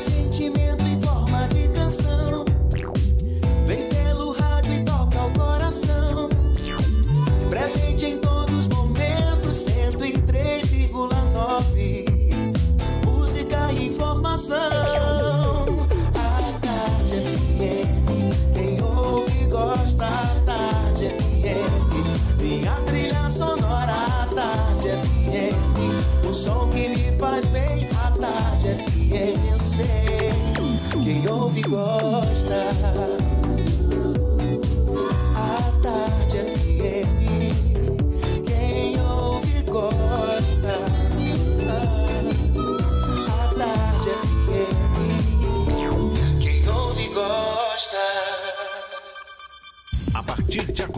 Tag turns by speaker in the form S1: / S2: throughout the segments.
S1: sentimento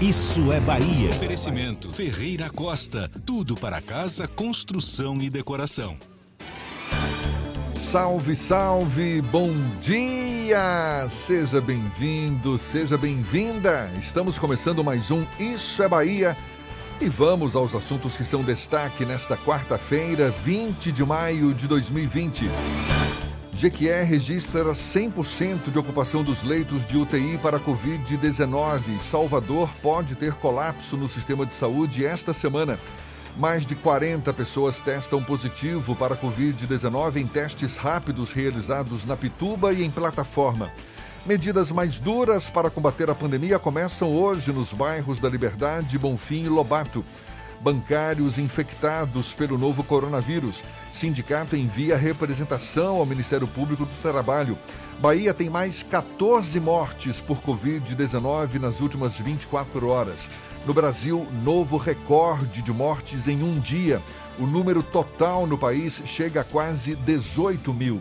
S2: Isso é Bahia.
S3: Oferecimento Ferreira Costa. Tudo para casa, construção e decoração.
S4: Salve, salve, bom dia! Seja bem-vindo, seja bem-vinda! Estamos começando mais um Isso é Bahia e vamos aos assuntos que são destaque nesta quarta-feira, 20 de maio de 2020. Jequié registra 100% de ocupação dos leitos de UTI para Covid-19. Salvador pode ter colapso no sistema de saúde esta semana. Mais de 40 pessoas testam positivo para Covid-19 em testes rápidos realizados na Pituba e em plataforma. Medidas mais duras para combater a pandemia começam hoje nos bairros da Liberdade, Bonfim e Lobato. Bancários infectados pelo novo coronavírus. Sindicato envia representação ao Ministério Público do Trabalho. Bahia tem mais 14 mortes por Covid-19 nas últimas 24 horas. No Brasil, novo recorde de mortes em um dia. O número total no país chega a quase 18 mil.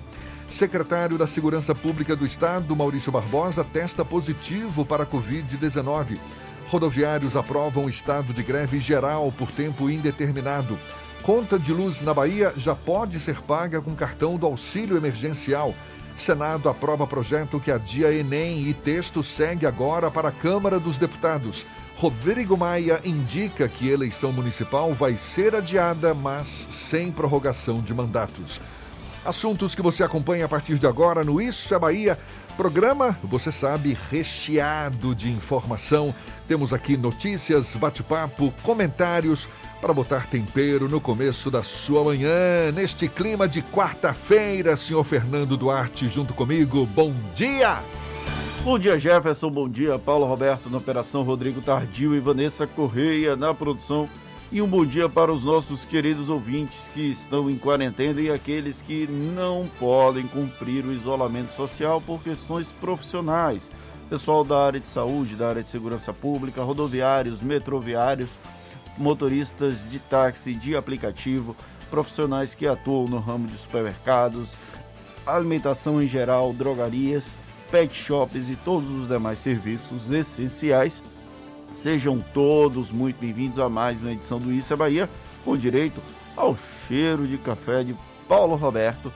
S4: Secretário da Segurança Pública do Estado, Maurício Barbosa, testa positivo para a Covid-19. Rodoviários aprovam estado de greve geral por tempo indeterminado. Conta de luz na Bahia já pode ser paga com cartão do auxílio emergencial. Senado aprova projeto que adia Enem e texto segue agora para a Câmara dos Deputados. Rodrigo Maia indica que eleição municipal vai ser adiada, mas sem prorrogação de mandatos. Assuntos que você acompanha a partir de agora no Isso é Bahia. Programa, você sabe, recheado de informação. Temos aqui notícias, bate-papo, comentários para botar tempero no começo da sua manhã, neste clima de quarta-feira, senhor Fernando Duarte, junto comigo. Bom dia!
S5: Bom dia, Jefferson. Bom dia, Paulo Roberto na operação, Rodrigo Tardio e Vanessa Correia na produção. E um bom dia para os nossos queridos ouvintes que estão em quarentena e aqueles que não podem cumprir o isolamento social por questões profissionais. Pessoal da área de saúde, da área de segurança pública, rodoviários, metroviários, motoristas de táxi, de aplicativo, profissionais que atuam no ramo de supermercados, alimentação em geral, drogarias, pet shops e todos os demais serviços essenciais. Sejam todos muito bem-vindos a mais uma edição do Isso é Bahia, com direito ao cheiro de café de Paulo Roberto,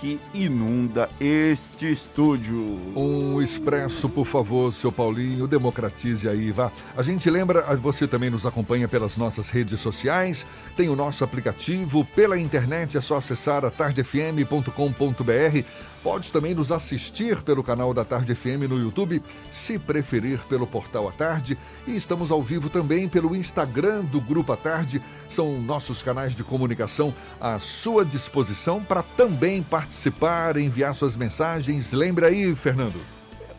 S5: que inunda este estúdio.
S4: Um expresso, por favor, seu Paulinho, democratize aí, vá. A gente lembra, você também nos acompanha pelas nossas redes sociais, tem o nosso aplicativo, pela internet é só acessar a tardefm.com.br. Pode também nos assistir pelo canal da Tarde FM no YouTube, se preferir pelo portal à tarde. E estamos ao vivo também pelo Instagram do Grupo à Tarde. São nossos canais de comunicação à sua disposição para também participar, enviar suas mensagens. Lembra aí, Fernando.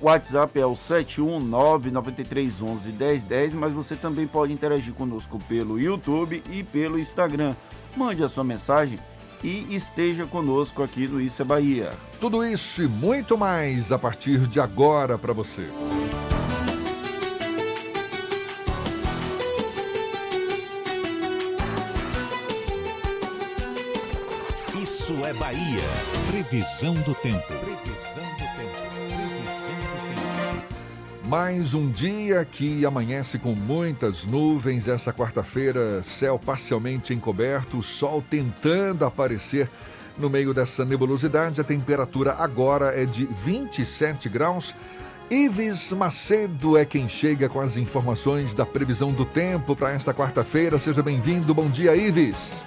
S5: WhatsApp é o 71993111010, mas você também pode interagir conosco pelo YouTube e pelo Instagram. Mande a sua mensagem e esteja conosco aqui no Isso é Bahia.
S4: Tudo isso e muito mais a partir de agora para você.
S2: Isso é Bahia. Previsão do tempo.
S4: Mais um dia que amanhece com muitas nuvens. Essa quarta-feira, céu parcialmente encoberto, sol tentando aparecer no meio dessa nebulosidade. A temperatura agora é de 27 graus. Ives Macedo é quem chega com as informações da previsão do tempo para esta quarta-feira. Seja bem-vindo. Bom dia, Ives.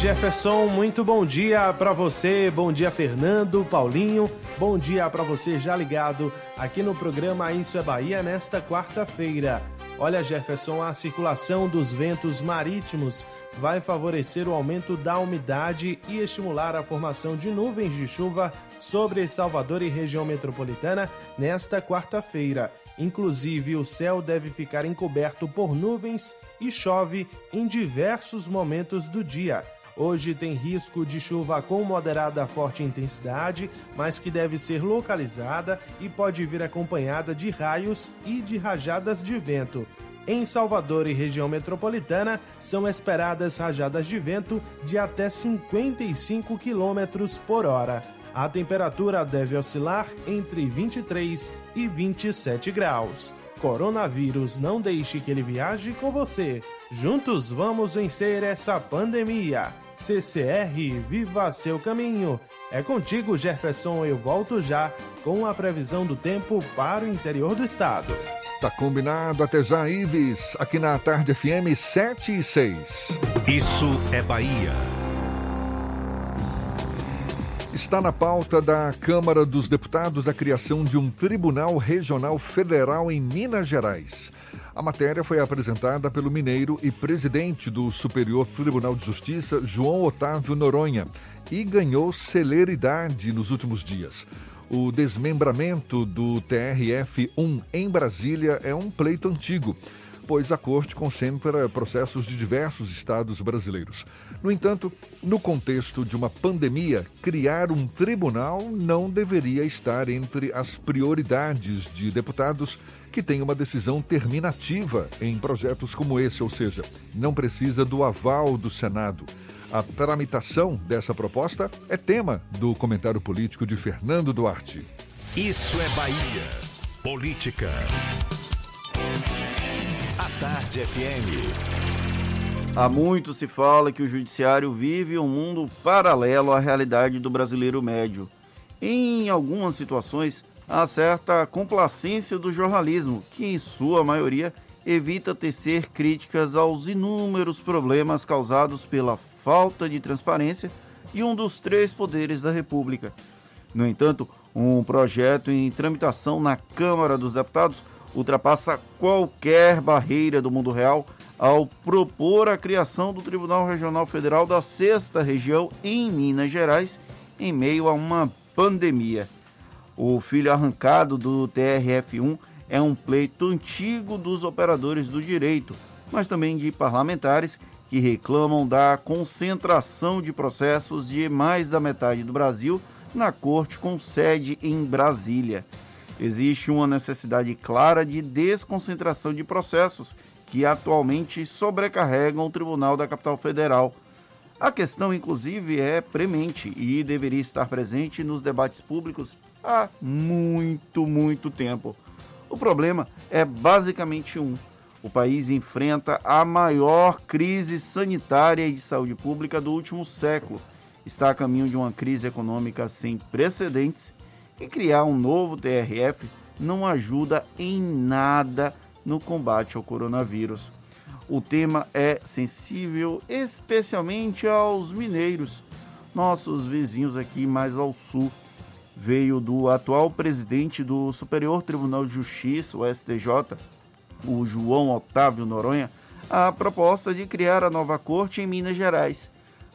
S6: Jefferson, muito bom dia para você. Bom dia, Fernando, Paulinho. Bom dia para você já ligado aqui no programa Isso é Bahia nesta quarta-feira. Olha, Jefferson, a circulação dos ventos marítimos vai favorecer o aumento da umidade e estimular a formação de nuvens de chuva sobre Salvador e região metropolitana nesta quarta-feira. Inclusive, o céu deve ficar encoberto por nuvens e chove em diversos momentos do dia. Hoje tem risco de chuva com moderada a forte intensidade, mas que deve ser localizada e pode vir acompanhada de raios e de rajadas de vento. Em Salvador e região metropolitana, são esperadas rajadas de vento de até 55 km por hora. A temperatura deve oscilar entre 23 e 27 graus. Coronavírus, não deixe que ele viaje com você. Juntos vamos vencer essa pandemia. CCR, viva seu caminho. É contigo, Jefferson. Eu volto já com a previsão do tempo para o interior do estado.
S4: Tá combinado. Até já, Ives. Aqui na Tarde FM 7 e 6.
S2: Isso é Bahia.
S4: Está na pauta da Câmara dos Deputados a criação de um Tribunal Regional Federal em Minas Gerais. A matéria foi apresentada pelo mineiro e presidente do Superior Tribunal de Justiça, João Otávio Noronha, e ganhou celeridade nos últimos dias. O desmembramento do TRF-1 em Brasília é um pleito antigo pois a corte concentra processos de diversos estados brasileiros. No entanto, no contexto de uma pandemia, criar um tribunal não deveria estar entre as prioridades de deputados que têm uma decisão terminativa em projetos como esse, ou seja, não precisa do aval do Senado. A tramitação dessa proposta é tema do comentário político de Fernando Duarte.
S2: Isso é Bahia. Política. A Tarde FM.
S5: Há muito se fala que o judiciário vive um mundo paralelo à realidade do brasileiro médio. Em algumas situações, há certa complacência do jornalismo, que em sua maioria evita tecer críticas aos inúmeros problemas causados pela falta de transparência de um dos três poderes da República. No entanto, um projeto em tramitação na Câmara dos Deputados ultrapassa qualquer barreira do mundo real ao propor a criação do Tribunal Regional Federal da Sexta Região em Minas Gerais em meio a uma pandemia. O filho arrancado do TRF1 é um pleito antigo dos operadores do direito, mas também de parlamentares que reclamam da concentração de processos de mais da metade do Brasil na corte com sede em Brasília existe uma necessidade clara de desconcentração de processos que atualmente sobrecarregam o Tribunal da Capital Federal. A questão, inclusive, é premente e deveria estar presente nos debates públicos há muito, muito tempo. O problema é basicamente um: o país enfrenta a maior crise sanitária e de saúde pública do último século. Está a caminho de uma crise econômica sem precedentes e criar um novo TRF não ajuda em nada no combate ao coronavírus. O tema é sensível especialmente aos mineiros, nossos vizinhos aqui mais ao sul. Veio do atual presidente do Superior Tribunal de Justiça, o STJ, o João Otávio Noronha, a proposta de criar a nova corte em Minas Gerais.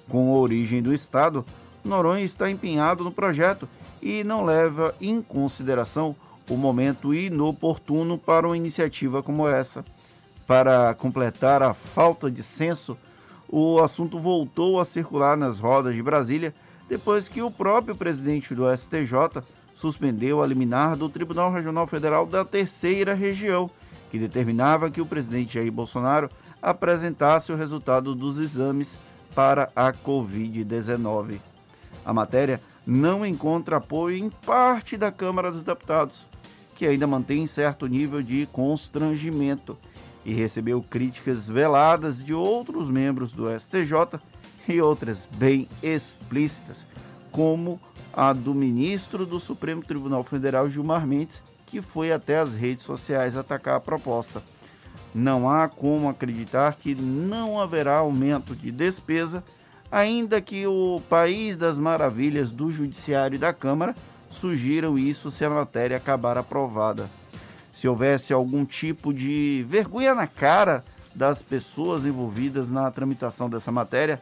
S5: Com origem do Estado, Noronha está empenhado no projeto e não leva em consideração o momento inoportuno para uma iniciativa como essa. Para completar a falta de senso, o assunto voltou a circular nas rodas de Brasília depois que o próprio presidente do STJ suspendeu a liminar do Tribunal Regional Federal da Terceira Região, que determinava que o presidente Jair Bolsonaro apresentasse o resultado dos exames para a Covid-19. A matéria não encontra apoio em parte da Câmara dos Deputados. que ainda mantém certo nível de constrangimento e recebeu críticas veladas de outros membros do STJ e outras bem explícitas, como a do ministro do Supremo Tribunal Federal, Gilmar Mendes, que foi até as redes sociais atacar a proposta. Não há como acreditar que não haverá aumento de despesa, ainda que o país das maravilhas do Judiciário e da Câmara sugiram isso se a matéria acabar aprovada. Se houvesse algum tipo de vergonha na cara das pessoas envolvidas na tramitação dessa matéria,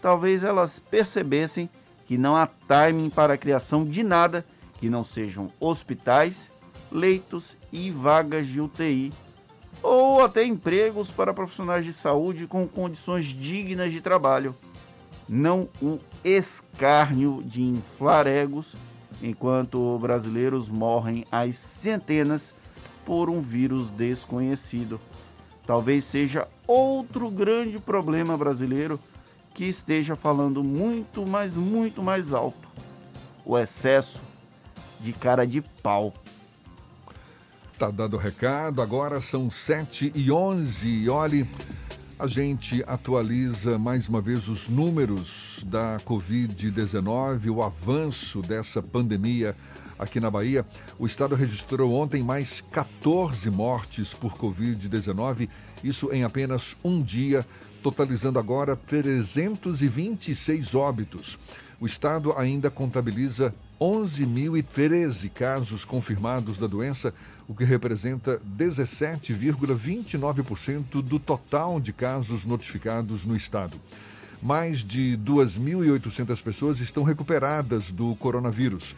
S5: talvez elas percebessem que não há timing para a criação de nada que não sejam hospitais, leitos e vagas de UTI, ou até empregos para profissionais de saúde com condições dignas de trabalho. Não o escárnio de inflar egos enquanto brasileiros morrem às centenas por um vírus desconhecido. Talvez seja outro grande problema brasileiro que esteja falando muito, mas muito mais alto: o excesso de cara de pau.
S4: Tá dado o recado, agora são 7 e 11 e olhe, a gente atualiza mais uma vez os números da Covid-19, o avanço dessa pandemia aqui na Bahia. O estado registrou ontem mais 14 mortes por Covid-19, isso em apenas um dia, totalizando agora 326 óbitos. O estado ainda contabiliza 11.013 casos confirmados da doença, o que representa 17,29% do total de casos notificados no estado. Mais de 2.800 pessoas estão recuperadas do coronavírus.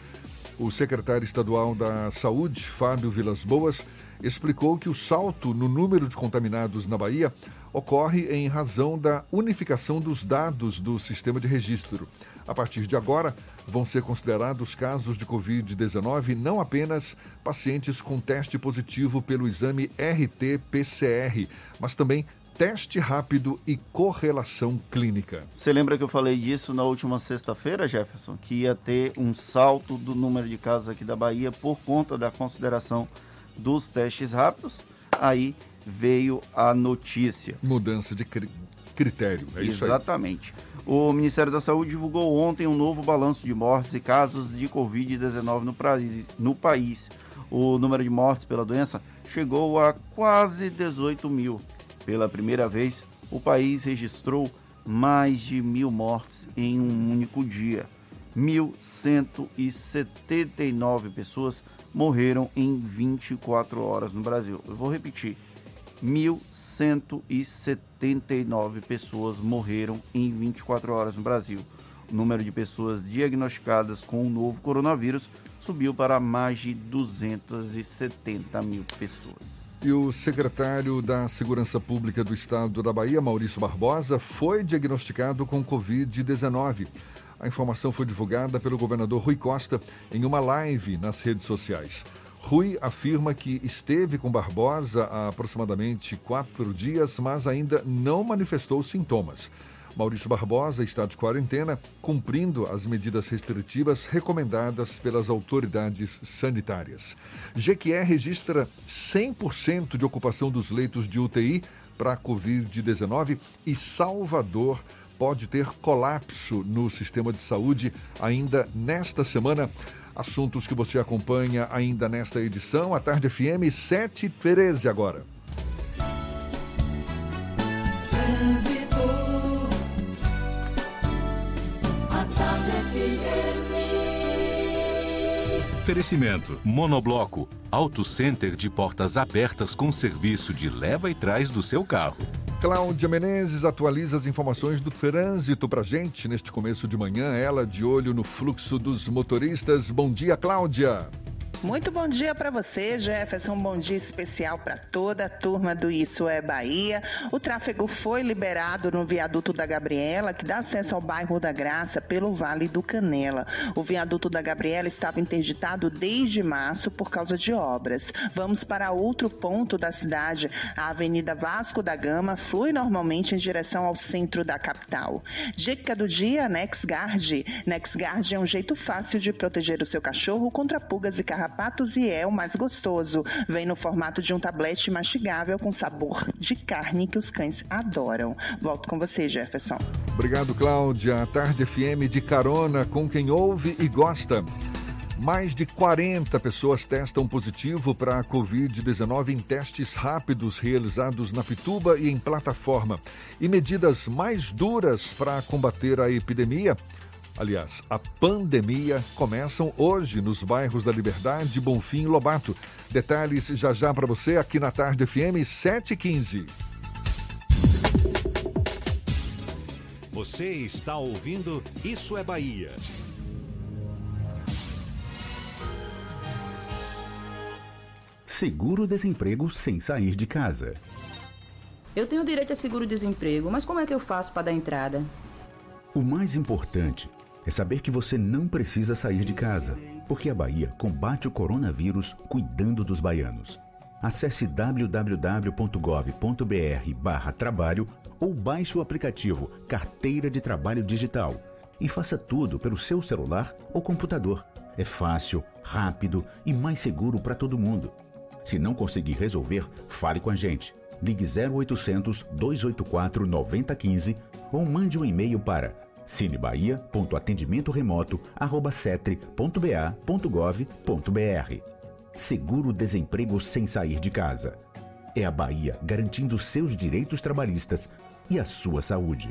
S4: O secretário estadual da Saúde, Fábio Vilas Boas, explicou que o salto no número de contaminados na Bahia ocorre em razão da unificação dos dados do sistema de registro. A partir de agora, vão ser considerados casos de Covid-19 não apenas pacientes com teste positivo pelo exame RT-PCR, mas também teste rápido e correlação clínica.
S5: Você lembra que eu falei disso na última sexta-feira, Jefferson? Que ia ter um salto do número de casos aqui da Bahia por conta da consideração dos testes rápidos? Aí veio a notícia.
S4: Mudança de cri critério, é
S5: isso Exatamente. O Ministério da Saúde divulgou ontem um novo balanço de mortes e casos de Covid-19 no, no país. O número de mortes pela doença chegou a quase 18 mil. Pela primeira vez, o país registrou mais de mil mortes em um único dia. 1.179 pessoas morreram em 24 horas no Brasil. Eu vou repetir: 1.179 pessoas morreram em 24 horas no Brasil. O número de pessoas diagnosticadas com o novo coronavírus subiu para mais de 270 mil pessoas.
S4: E o secretário da Segurança Pública do Estado da Bahia, Maurício Barbosa, foi diagnosticado com Covid-19. A informação foi divulgada pelo governador Rui Costa em uma live nas redes sociais. Rui afirma que esteve com Barbosa há aproximadamente quatro dias, mas ainda não manifestou sintomas. Maurício Barbosa está de quarentena, cumprindo as medidas restritivas recomendadas pelas autoridades sanitárias. Jequié registra 100% de ocupação dos leitos de UTI para a Covid-19 e Salvador pode ter colapso no sistema de saúde ainda nesta semana. Assuntos que você acompanha ainda nesta edição. A Tarde FM 713 agora.
S3: Oferecimento: Monobloco, Auto Center de portas abertas com serviço de leva e trás do seu carro.
S4: Cláudia Menezes atualiza as informações do trânsito para gente neste começo de manhã. Ela de olho no fluxo dos motoristas. Bom dia, Cláudia.
S7: Muito bom dia para você, Jefferson. Um bom dia especial para toda a turma do Isso é Bahia. O tráfego foi liberado no viaduto da Gabriela, que dá acesso ao bairro da Graça pelo Vale do Canela. O viaduto da Gabriela estava interditado desde março por causa de obras. Vamos para outro ponto da cidade. A Avenida Vasco da Gama flui normalmente em direção ao centro da capital. Dica do dia: NexGuard. NexGuard é um jeito fácil de proteger o seu cachorro contra pulgas e carrapatos carrapatos e é o mais gostoso. Vem no formato de um tablete mastigável com sabor de carne que os cães adoram. Volto com você, Jefferson.
S4: Obrigado, Cláudia. Tarde FM de carona com quem ouve e gosta. Mais de 40 pessoas testam positivo para a Covid-19 em testes rápidos realizados na Pituba e em plataforma. E medidas mais duras para combater a epidemia. Aliás, a pandemia começam hoje nos bairros da Liberdade, Bonfim e Lobato. Detalhes já já para você aqui na Tarde FM 715.
S8: Você está ouvindo Isso é Bahia.
S9: Seguro-desemprego sem sair de casa.
S10: Eu tenho direito a seguro-desemprego, mas como é que eu faço para dar entrada?
S9: O mais importante é saber que você não precisa sair de casa, porque a Bahia combate o coronavírus cuidando dos baianos. Acesse www.gov.br/trabalho ou baixe o aplicativo Carteira de Trabalho Digital e faça tudo pelo seu celular ou computador. É fácil, rápido e mais seguro para todo mundo. Se não conseguir resolver, fale com a gente. Ligue 0800 284 9015 ou mande um e-mail para cinebahia.atendimentoremoto@cetre.ba.gov.br. Seguro-desemprego sem sair de casa. É a Bahia garantindo seus direitos trabalhistas e a sua saúde.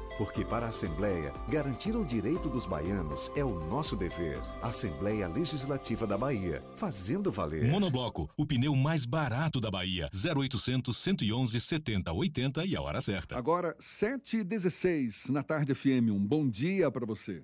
S2: Porque para a Assembleia, garantir o direito dos baianos é o nosso dever. Assembleia Legislativa da Bahia, fazendo valer.
S11: Monobloco, o pneu mais barato da Bahia. 0800 111 70 80 e a hora certa.
S4: Agora, 7h16 na tarde FM. Um bom dia para você.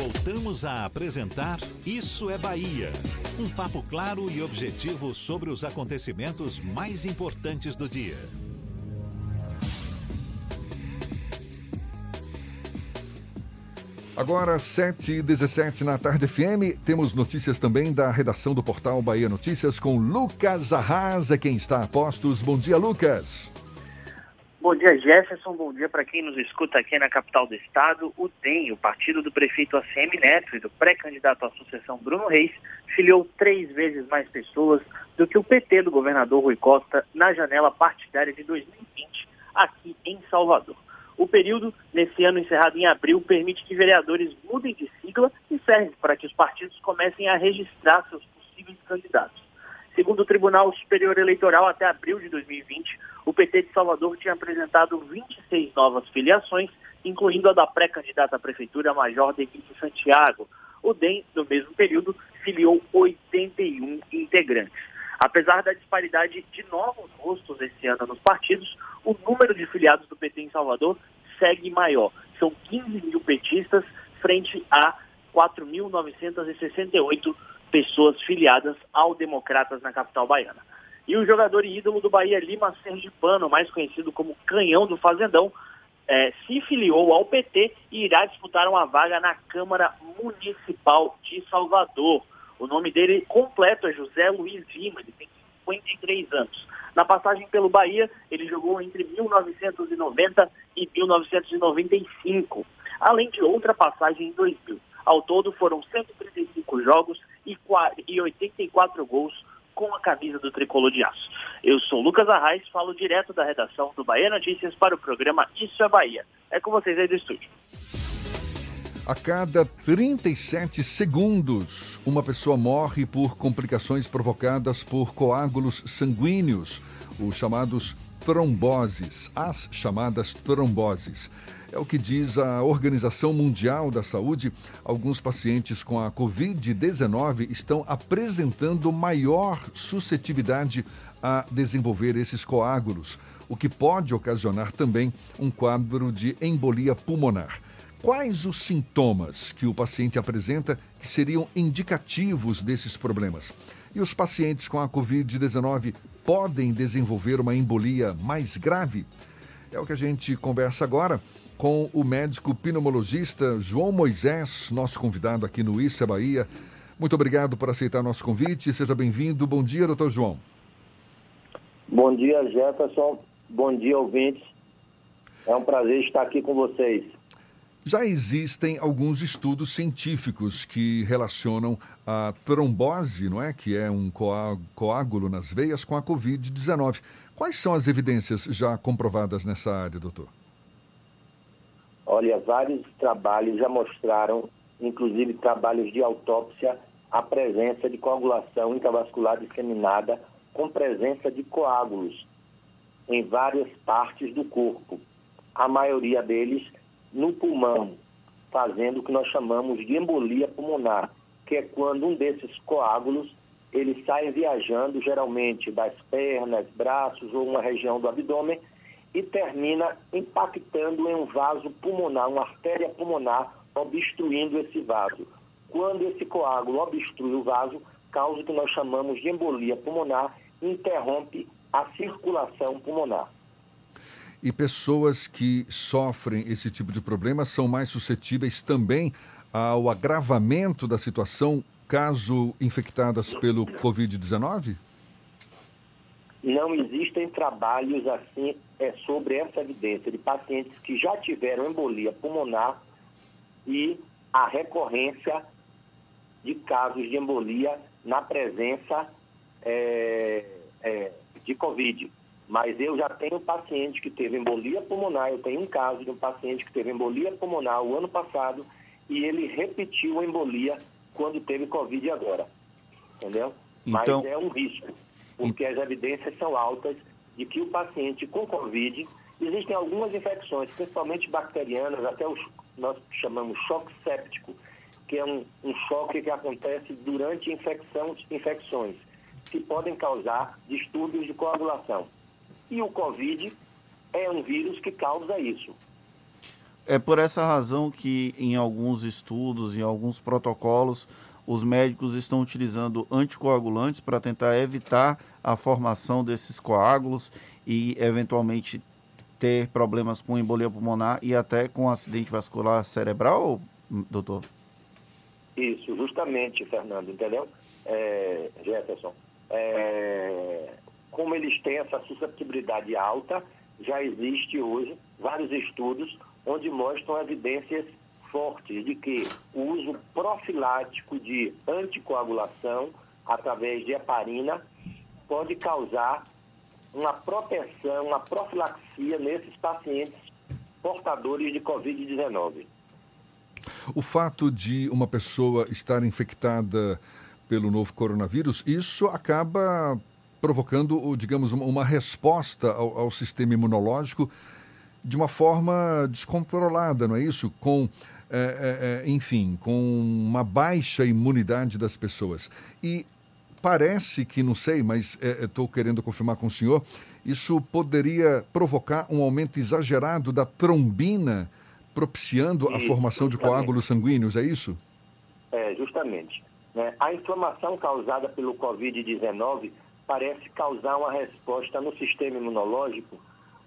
S8: Voltamos a apresentar Isso é Bahia. Um papo claro e objetivo sobre os acontecimentos mais importantes do dia.
S4: Agora, 7h17 na tarde FM, temos notícias também da redação do portal Bahia Notícias com Lucas Arrasa, quem está a postos. Bom dia, Lucas.
S12: Bom dia, Jefferson. Bom dia para quem nos escuta aqui na capital do estado. O DEM, o partido do prefeito ACM Neto e do pré-candidato à sucessão Bruno Reis, filiou três vezes mais pessoas do que o PT do governador Rui Costa na janela partidária de 2020 aqui em Salvador. O período, nesse ano encerrado em abril, permite que vereadores mudem de sigla e serve para que os partidos comecem a registrar seus possíveis candidatos. Segundo o Tribunal Superior Eleitoral, até abril de 2020, o PT de Salvador tinha apresentado 26 novas filiações, incluindo a da pré-candidata à prefeitura Major Denise Santiago. O DEM, no mesmo período, filiou 81 integrantes. Apesar da disparidade de novos rostos esse ano nos partidos, o número de filiados do PT em Salvador segue maior. São 15 mil petistas frente a 4.968 pessoas filiadas ao Democratas na capital baiana. E o jogador e ídolo do Bahia, Lima Sergipano, mais conhecido como Canhão do Fazendão, é, se filiou ao PT e irá disputar uma vaga na Câmara Municipal de Salvador. O nome dele completo é José Luiz Lima, ele tem 53 anos. Na passagem pelo Bahia, ele jogou entre 1990 e 1995, além de outra passagem em 2000. Ao todo foram 135 jogos e 84 gols com a camisa do Tricolor de Aço. Eu sou Lucas Arraes, falo direto da redação do Bahia Notícias para o programa Isso é Bahia. É com vocês aí do estúdio.
S4: A cada 37 segundos, uma pessoa morre por complicações provocadas por coágulos sanguíneos, os chamados tromboses, as chamadas tromboses. É o que diz a Organização Mundial da Saúde. Alguns pacientes com a Covid-19 estão apresentando maior suscetibilidade a desenvolver esses coágulos, o que pode ocasionar também um quadro de embolia pulmonar. Quais os sintomas que o paciente apresenta que seriam indicativos desses problemas? E os pacientes com a Covid-19 podem desenvolver uma embolia mais grave? É o que a gente conversa agora com o médico pneumologista João Moisés, nosso convidado aqui no Isso é Bahia. Muito obrigado por aceitar nosso convite. Seja bem-vindo. Bom dia, doutor João.
S13: Bom dia, Jefferson. Bom dia, ouvintes. É um prazer estar aqui com vocês.
S4: Já existem alguns estudos científicos que relacionam a trombose, não é, que é um coágulo nas veias, com a COVID-19. Quais são as evidências já comprovadas nessa área, doutor?
S13: Olha, vários trabalhos já mostraram, inclusive trabalhos de autópsia, a presença de coagulação intravascular disseminada com presença de coágulos em várias partes do corpo. A maioria deles no pulmão, fazendo o que nós chamamos de embolia pulmonar, que é quando um desses coágulos ele sai viajando geralmente das pernas, braços ou uma região do abdômen e termina impactando em um vaso pulmonar, uma artéria pulmonar, obstruindo esse vaso. Quando esse coágulo obstrui o vaso, causa o que nós chamamos de embolia pulmonar, interrompe a circulação pulmonar.
S4: E pessoas que sofrem esse tipo de problema são mais suscetíveis também ao agravamento da situação caso infectadas pelo Covid-19?
S13: Não existem trabalhos assim é, sobre essa evidência de pacientes que já tiveram embolia pulmonar e a recorrência de casos de embolia na presença é, é, de Covid. Mas eu já tenho paciente que teve embolia pulmonar, eu tenho um caso de um paciente que teve embolia pulmonar o ano passado e ele repetiu a embolia quando teve Covid agora. Entendeu? Então... Mas é um risco, porque as evidências são altas de que o paciente com Covid, existem algumas infecções, principalmente bacterianas, até os nós chamamos choque séptico, que é um, um choque que acontece durante infecções, que podem causar distúrbios de coagulação. E o Covid é um vírus que causa isso.
S5: É por essa razão que em alguns estudos, em alguns protocolos, os médicos estão utilizando anticoagulantes para tentar evitar a formação desses coágulos e eventualmente ter problemas com embolia pulmonar e até com acidente vascular cerebral, doutor?
S13: Isso, justamente, Fernando, entendeu? É, Jefferson. É, como eles têm essa susceptibilidade alta, já existe hoje vários estudos onde mostram evidências fortes de que o uso profilático de anticoagulação através de heparina pode causar uma proteção, uma profilaxia nesses pacientes portadores de Covid-19.
S4: O fato de uma pessoa estar infectada pelo novo coronavírus, isso acaba provocando, digamos, uma resposta ao, ao sistema imunológico de uma forma descontrolada, não é isso? Com, é, é, enfim, com uma baixa imunidade das pessoas. E parece que, não sei, mas estou é, querendo confirmar com o senhor, isso poderia provocar um aumento exagerado da trombina, propiciando isso, a formação justamente. de coágulos sanguíneos, é isso?
S13: É, justamente. Né? A inflamação causada pelo Covid-19 parece causar uma resposta no sistema imunológico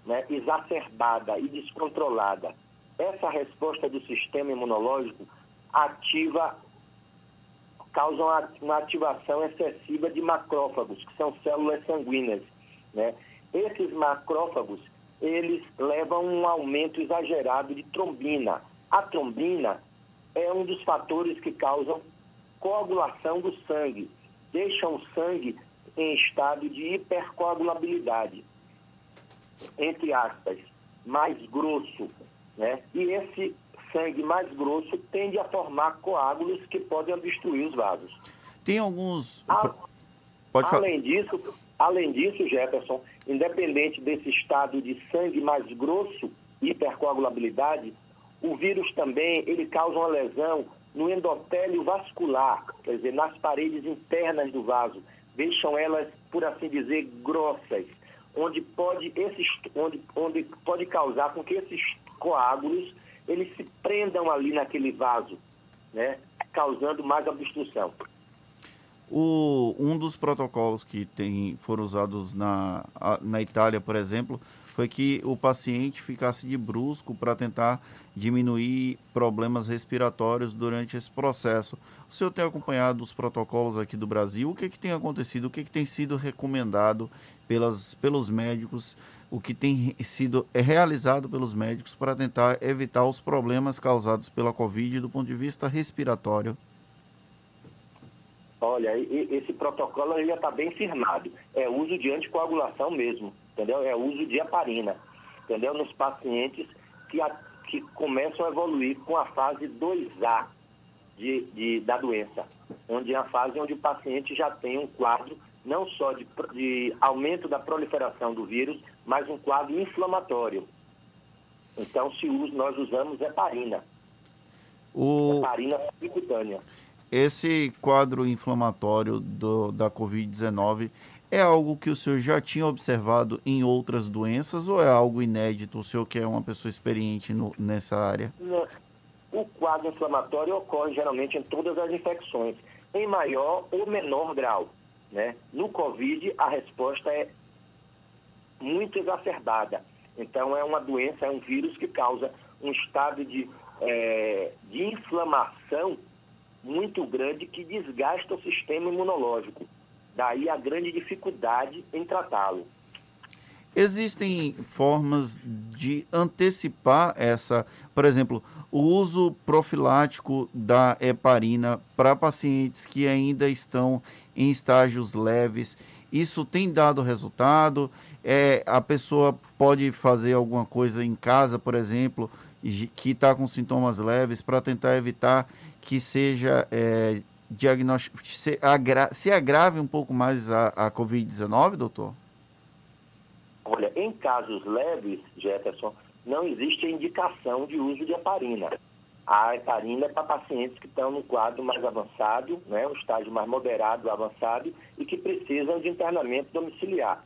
S13: né, exacerbada e descontrolada. Essa resposta do sistema imunológico ativa, causa uma, uma ativação excessiva de macrófagos, que são células sanguíneas. Né? Esses macrófagos, eles levam um aumento exagerado de trombina. A trombina é um dos fatores que causam coagulação do sangue, deixam o sangue em estado de hipercoagulabilidade, entre aspas, mais grosso, né? E esse sangue mais grosso tende a formar coágulos que podem obstruir os vasos.
S5: Tem alguns.
S13: A... Pode Além disso, Além disso, Jefferson, independente desse estado de sangue mais grosso, hipercoagulabilidade, o vírus também ele causa uma lesão no endotélio vascular, quer dizer, nas paredes internas do vaso, deixam elas, por assim dizer, grossas, onde pode, esses, onde, onde pode causar com que esses coágulos eles se prendam ali naquele vaso, né, causando mais obstrução.
S5: O, um dos protocolos que tem, foram usados na, na Itália, por exemplo, foi que o paciente ficasse de brusco para tentar diminuir problemas respiratórios durante esse processo. O senhor tem acompanhado os protocolos aqui do Brasil? O que, que tem acontecido? O que, que tem sido recomendado pelas, pelos médicos? O que tem sido realizado pelos médicos para tentar evitar os problemas causados pela Covid do ponto de vista respiratório?
S13: Olha, esse protocolo já está bem firmado. É uso de anticoagulação mesmo entendeu? É uso de heparina, entendeu? Nos pacientes que, a, que começam a evoluir com a fase 2A de, de, da doença, onde é a fase onde o paciente já tem um quadro não só de, de aumento da proliferação do vírus, mas um quadro inflamatório. Então, se usa, nós usamos heparina.
S5: O...
S13: Heparina subcutânea.
S5: Esse quadro inflamatório do, da Covid-19 é algo que o senhor já tinha observado em outras doenças ou é algo inédito? O senhor que é uma pessoa experiente no, nessa área?
S13: O quadro inflamatório ocorre geralmente em todas as infecções, em maior ou menor grau. Né? No Covid, a resposta é muito exacerbada. Então, é uma doença, é um vírus que causa um estado de, é, de inflamação muito grande que desgasta o sistema imunológico. Daí a grande dificuldade em tratá-lo.
S5: Existem formas de antecipar essa, por exemplo, o uso profilático da heparina para pacientes que ainda estão em estágios leves. Isso tem dado resultado? É, a pessoa pode fazer alguma coisa em casa, por exemplo, que está com sintomas leves, para tentar evitar que seja é, diagnóstico se, agra, se agrave um pouco mais a, a Covid-19, doutor?
S13: Olha, em casos leves, Jefferson, não existe indicação de uso de heparina. A heparina é para pacientes que estão no quadro mais avançado, né, um estágio mais moderado, avançado, e que precisam de internamento domiciliar.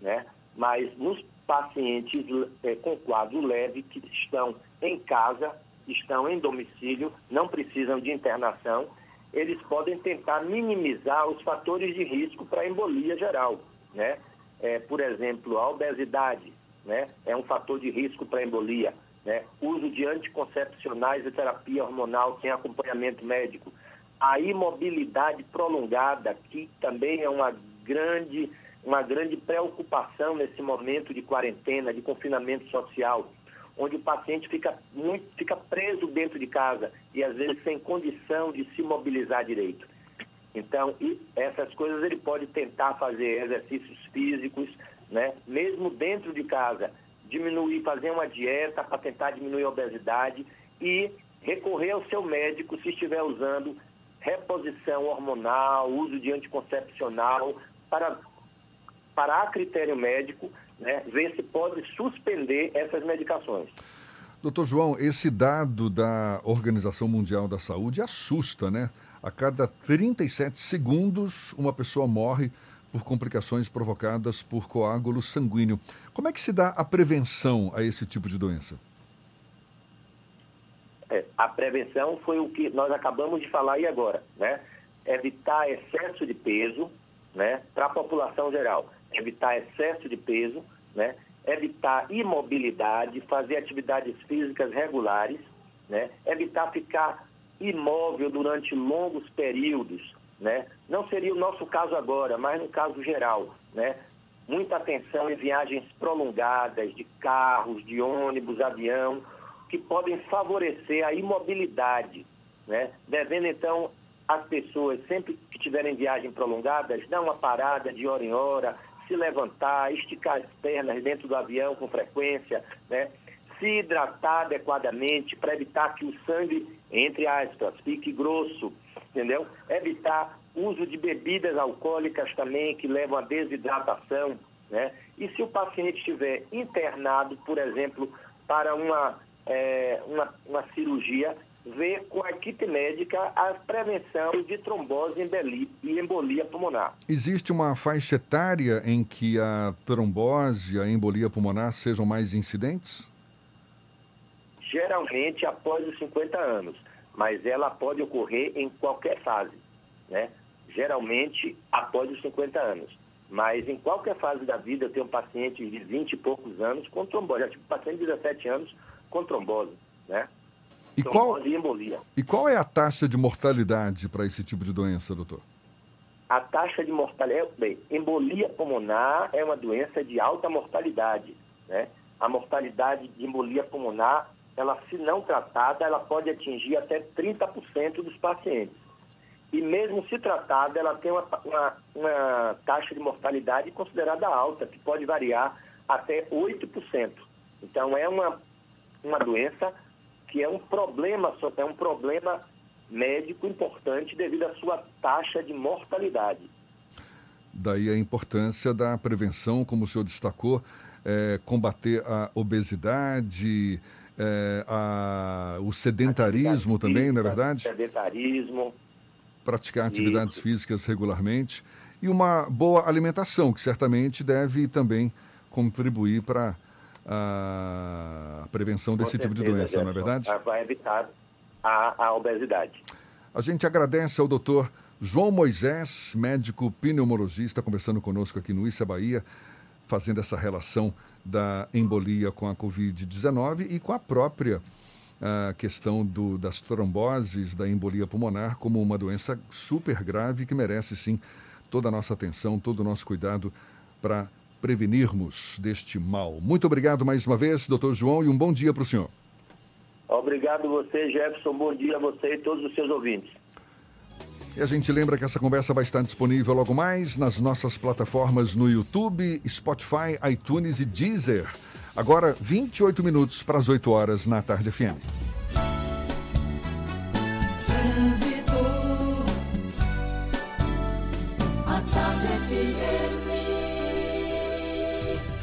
S13: Né? Mas nos pacientes é, com quadro leve, que estão em casa, estão em domicílio, não precisam de internação, eles podem tentar minimizar os fatores de risco para embolia geral, né? É, por exemplo, a obesidade, né? É um fator de risco para embolia, né? Uso de anticoncepcionais e terapia hormonal sem acompanhamento médico. A imobilidade prolongada, que também é uma grande, uma grande preocupação nesse momento de quarentena, de confinamento social onde o paciente fica, muito, fica preso dentro de casa e às vezes sem condição de se mobilizar direito. Então, essas coisas ele pode tentar fazer exercícios físicos, né? mesmo dentro de casa, diminuir, fazer uma dieta para tentar diminuir a obesidade e recorrer ao seu médico se estiver usando reposição hormonal, uso de anticoncepcional, para, para a critério médico, né, ver se pode suspender essas medicações.
S4: Doutor João, esse dado da Organização Mundial da Saúde assusta, né? A cada 37 segundos, uma pessoa morre por complicações provocadas por coágulo sanguíneo. Como é que se dá a prevenção a esse tipo de doença?
S13: É, a prevenção foi o que nós acabamos de falar aí agora, né? Evitar excesso de peso, né? Para a população geral evitar excesso de peso, né? evitar imobilidade, fazer atividades físicas regulares, né? evitar ficar imóvel durante longos períodos. Né? Não seria o nosso caso agora, mas no caso geral. Né? Muita atenção em viagens prolongadas de carros, de ônibus, avião, que podem favorecer a imobilidade, né? devendo então as pessoas, sempre que tiverem viagens prolongadas, dar uma parada de hora em hora, se levantar, esticar as pernas dentro do avião com frequência, né? se hidratar adequadamente para evitar que o sangue, entre aspas, fique grosso, entendeu? Evitar uso de bebidas alcoólicas também que levam à desidratação, né? E se o paciente estiver internado, por exemplo, para uma, é, uma, uma cirurgia, ver com a equipe médica a prevenção de trombose e embolia pulmonar.
S4: Existe uma faixa etária em que a trombose e a embolia pulmonar sejam mais incidentes?
S13: Geralmente após os 50 anos, mas ela pode ocorrer em qualquer fase, né? Geralmente após os 50 anos. Mas em qualquer fase da vida, eu tenho pacientes de 20 e poucos anos com trombose. Já tive paciente de 17 anos com trombose, né?
S4: E qual,
S13: e
S4: qual é a taxa de mortalidade para esse tipo de doença, doutor?
S13: A taxa de mortalidade, bem, embolia pulmonar é uma doença de alta mortalidade, né? A mortalidade de embolia pulmonar, ela se não tratada, ela pode atingir até 30% dos pacientes. E mesmo se tratada, ela tem uma, uma, uma taxa de mortalidade considerada alta, que pode variar até 8%. Então é uma, uma doença que é um problema, é um problema médico importante devido à sua taxa de mortalidade.
S4: Daí a importância da prevenção, como o senhor destacou, é, combater a obesidade, é, a, o sedentarismo também, não é verdade?
S13: Sedentarismo.
S4: Praticar atividades Isso. físicas regularmente e uma boa alimentação, que certamente deve também contribuir para a prevenção desse tipo de doença, não é verdade?
S13: Vai evitar a, a obesidade.
S4: A gente agradece ao doutor João Moisés, médico pneumologista, conversando conosco aqui no Issa Bahia, fazendo essa relação da embolia com a Covid-19 e com a própria a ah, questão do, das tromboses, da embolia pulmonar, como uma doença super grave que merece, sim, toda a nossa atenção, todo o nosso cuidado para prevenirmos deste mal. Muito obrigado mais uma vez, doutor João, e um bom dia para o senhor.
S13: Obrigado você, Jefferson. Bom dia a você e todos os seus ouvintes.
S4: E a gente lembra que essa conversa vai estar disponível logo mais nas nossas plataformas no YouTube, Spotify, iTunes e Deezer. Agora, 28 minutos para as 8 horas na Tarde FM.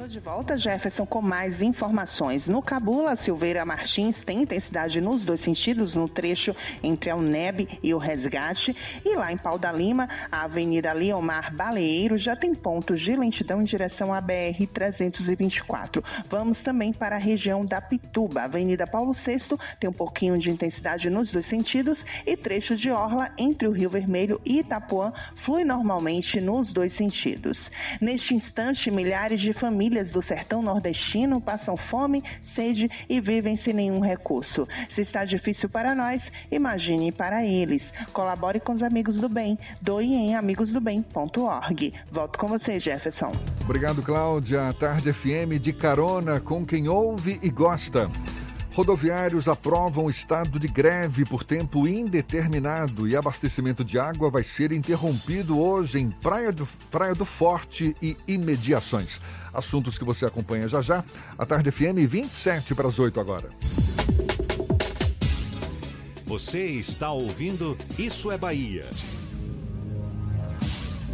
S7: Estou de volta, Jefferson, com mais informações. No Cabula, Silveira Martins tem intensidade nos dois sentidos, no trecho entre a UNEB e o Resgate. E lá em Pau da Lima, a Avenida Leomar Baleeiro já tem pontos de lentidão em direção à BR-324. Vamos também para a região da Pituba. Avenida Paulo VI tem um pouquinho de intensidade nos dois sentidos e trecho de Orla entre o Rio Vermelho e Itapuã flui normalmente nos dois sentidos. Neste instante, milhares de famílias famílias do sertão nordestino passam fome, sede e vivem sem nenhum recurso. Se está difícil para nós, imagine para eles. Colabore com os amigos do bem. Doe em amigosdobem.org. Volto com você, Jefferson.
S4: Obrigado, Cláudia. Tarde FM de carona com quem ouve e gosta. Rodoviários aprovam estado de greve por tempo indeterminado e abastecimento de água vai ser interrompido hoje em Praia do, Praia do Forte e imediações. Assuntos que você acompanha já já. A Tarde FM 27 para as 8 agora.
S2: Você está ouvindo Isso é Bahia.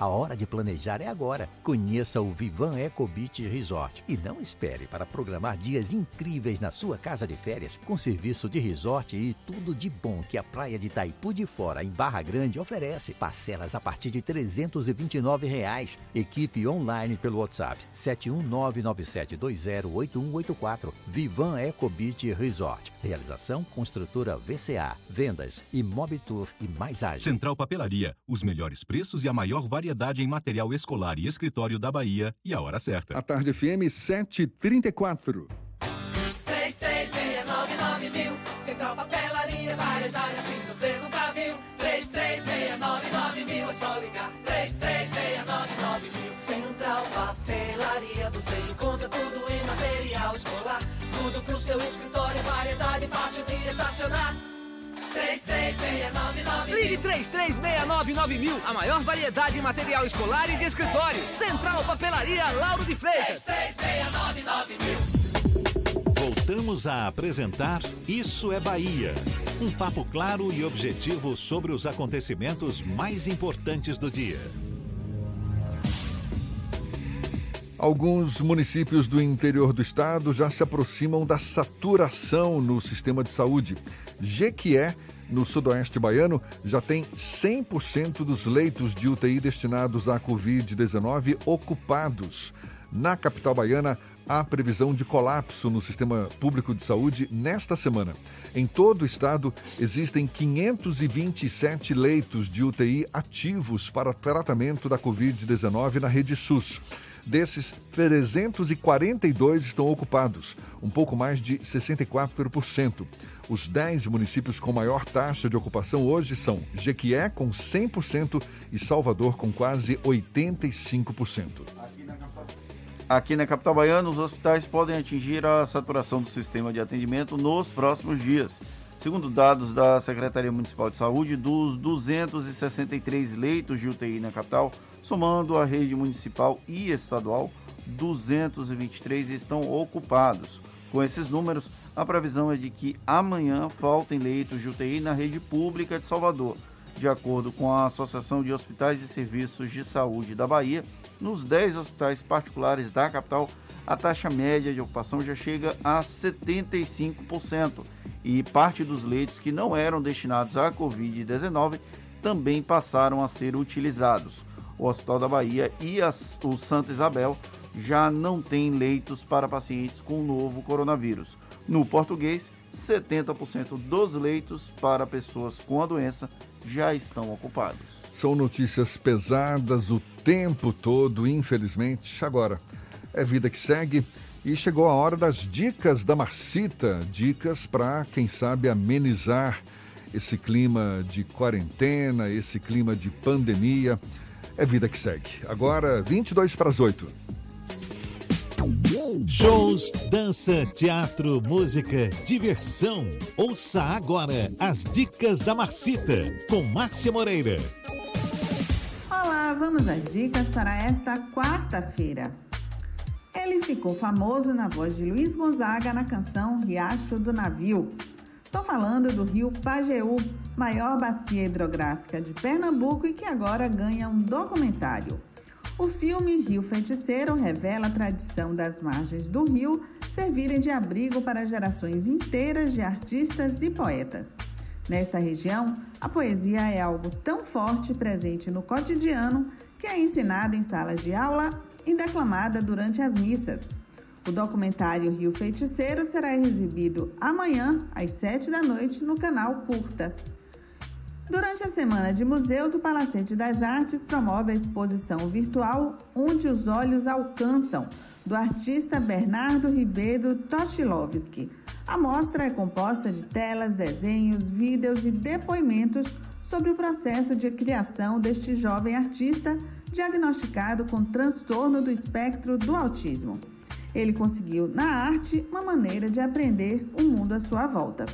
S14: A hora de planejar é agora. Conheça o Vivan Eco Beach Resort e não espere para programar dias incríveis na sua casa de férias com serviço de resort e tudo de bom que a praia de Itaipu de Fora, em Barra Grande, oferece. Parcelas a partir de 329 reais. Equipe online pelo WhatsApp 71997208184. Vivan Eco Beach Resort. Realização Construtora VCA. Vendas Imobitour e mais ágil.
S11: Central Papelaria. Os melhores preços e a maior variedade em material escolar e escritório da Bahia. E a hora certa.
S4: A tarde FM 734.
S1: 3369 mil. Central Papelaria, variedade assim você nunca viu. 3369 mil, é só ligar. 3369 mil. Central Papelaria, você encontra tudo em material escolar. Tudo pro seu escritório, variedade fácil de estacionar. 3369
S15: Ligue 3369 mil. A maior variedade em material escolar e de escritório. Central Papelaria Lauro de Freitas.
S1: 3369 mil.
S2: Voltamos a apresentar Isso é Bahia. Um papo claro e objetivo sobre os acontecimentos mais importantes do dia.
S4: Alguns municípios do interior do estado já se aproximam da saturação no sistema de saúde. Jequié, no sudoeste baiano, já tem 100% dos leitos de UTI destinados à Covid-19 ocupados. Na capital baiana, há previsão de colapso no sistema público de saúde nesta semana. Em todo o estado, existem 527 leitos de UTI ativos para tratamento da Covid-19 na rede SUS. Desses, 342 estão ocupados, um pouco mais de 64%. Os 10 municípios com maior taxa de ocupação hoje são Jequié, com 100%, e Salvador, com quase 85%.
S5: Aqui na capital baiana, os hospitais podem atingir a saturação do sistema de atendimento nos próximos dias. Segundo dados da Secretaria Municipal de Saúde, dos 263 leitos de UTI na capital, somando a rede municipal e estadual, 223 estão ocupados. Com esses números, a previsão é de que amanhã faltem leitos de UTI na rede pública de Salvador. De acordo com a Associação de Hospitais e Serviços de Saúde da Bahia, nos 10 hospitais particulares da capital, a taxa média de ocupação já chega a 75% e parte dos leitos que não eram destinados à Covid-19 também passaram a ser utilizados. O Hospital da Bahia e o Santa Isabel já não têm leitos para pacientes com o novo coronavírus. No português, 70% dos leitos para pessoas com a doença já estão ocupados.
S4: São notícias pesadas o tempo todo, infelizmente. Agora, é vida que segue e chegou a hora das dicas da Marcita. Dicas para, quem sabe, amenizar esse clima de quarentena, esse clima de pandemia. É vida que segue. Agora, 22 para as 8.
S2: Shows, dança, teatro, música, diversão. Ouça agora as dicas da Marcita com Márcia Moreira.
S16: Olá, vamos às dicas para esta quarta-feira. Ele ficou famoso na voz de Luiz Gonzaga na canção Riacho do Navio. Estou falando do rio Pajeú, maior bacia hidrográfica de Pernambuco e que agora ganha um documentário. O filme Rio Feiticeiro revela a tradição das margens do rio servirem de abrigo para gerações inteiras de artistas e poetas. Nesta região, a poesia é algo tão forte presente no cotidiano que é ensinada em salas de aula e declamada durante as missas. O documentário Rio Feiticeiro será exibido amanhã, às 7 da noite, no canal Curta. Durante a Semana de Museus, o Palacete das Artes promove a exposição virtual Onde os Olhos Alcançam, do artista Bernardo Ribeiro Toshilovski. A mostra é composta de telas, desenhos, vídeos e depoimentos sobre o processo de criação deste jovem artista diagnosticado com transtorno do espectro do autismo. Ele conseguiu, na arte, uma maneira de aprender o mundo à sua volta.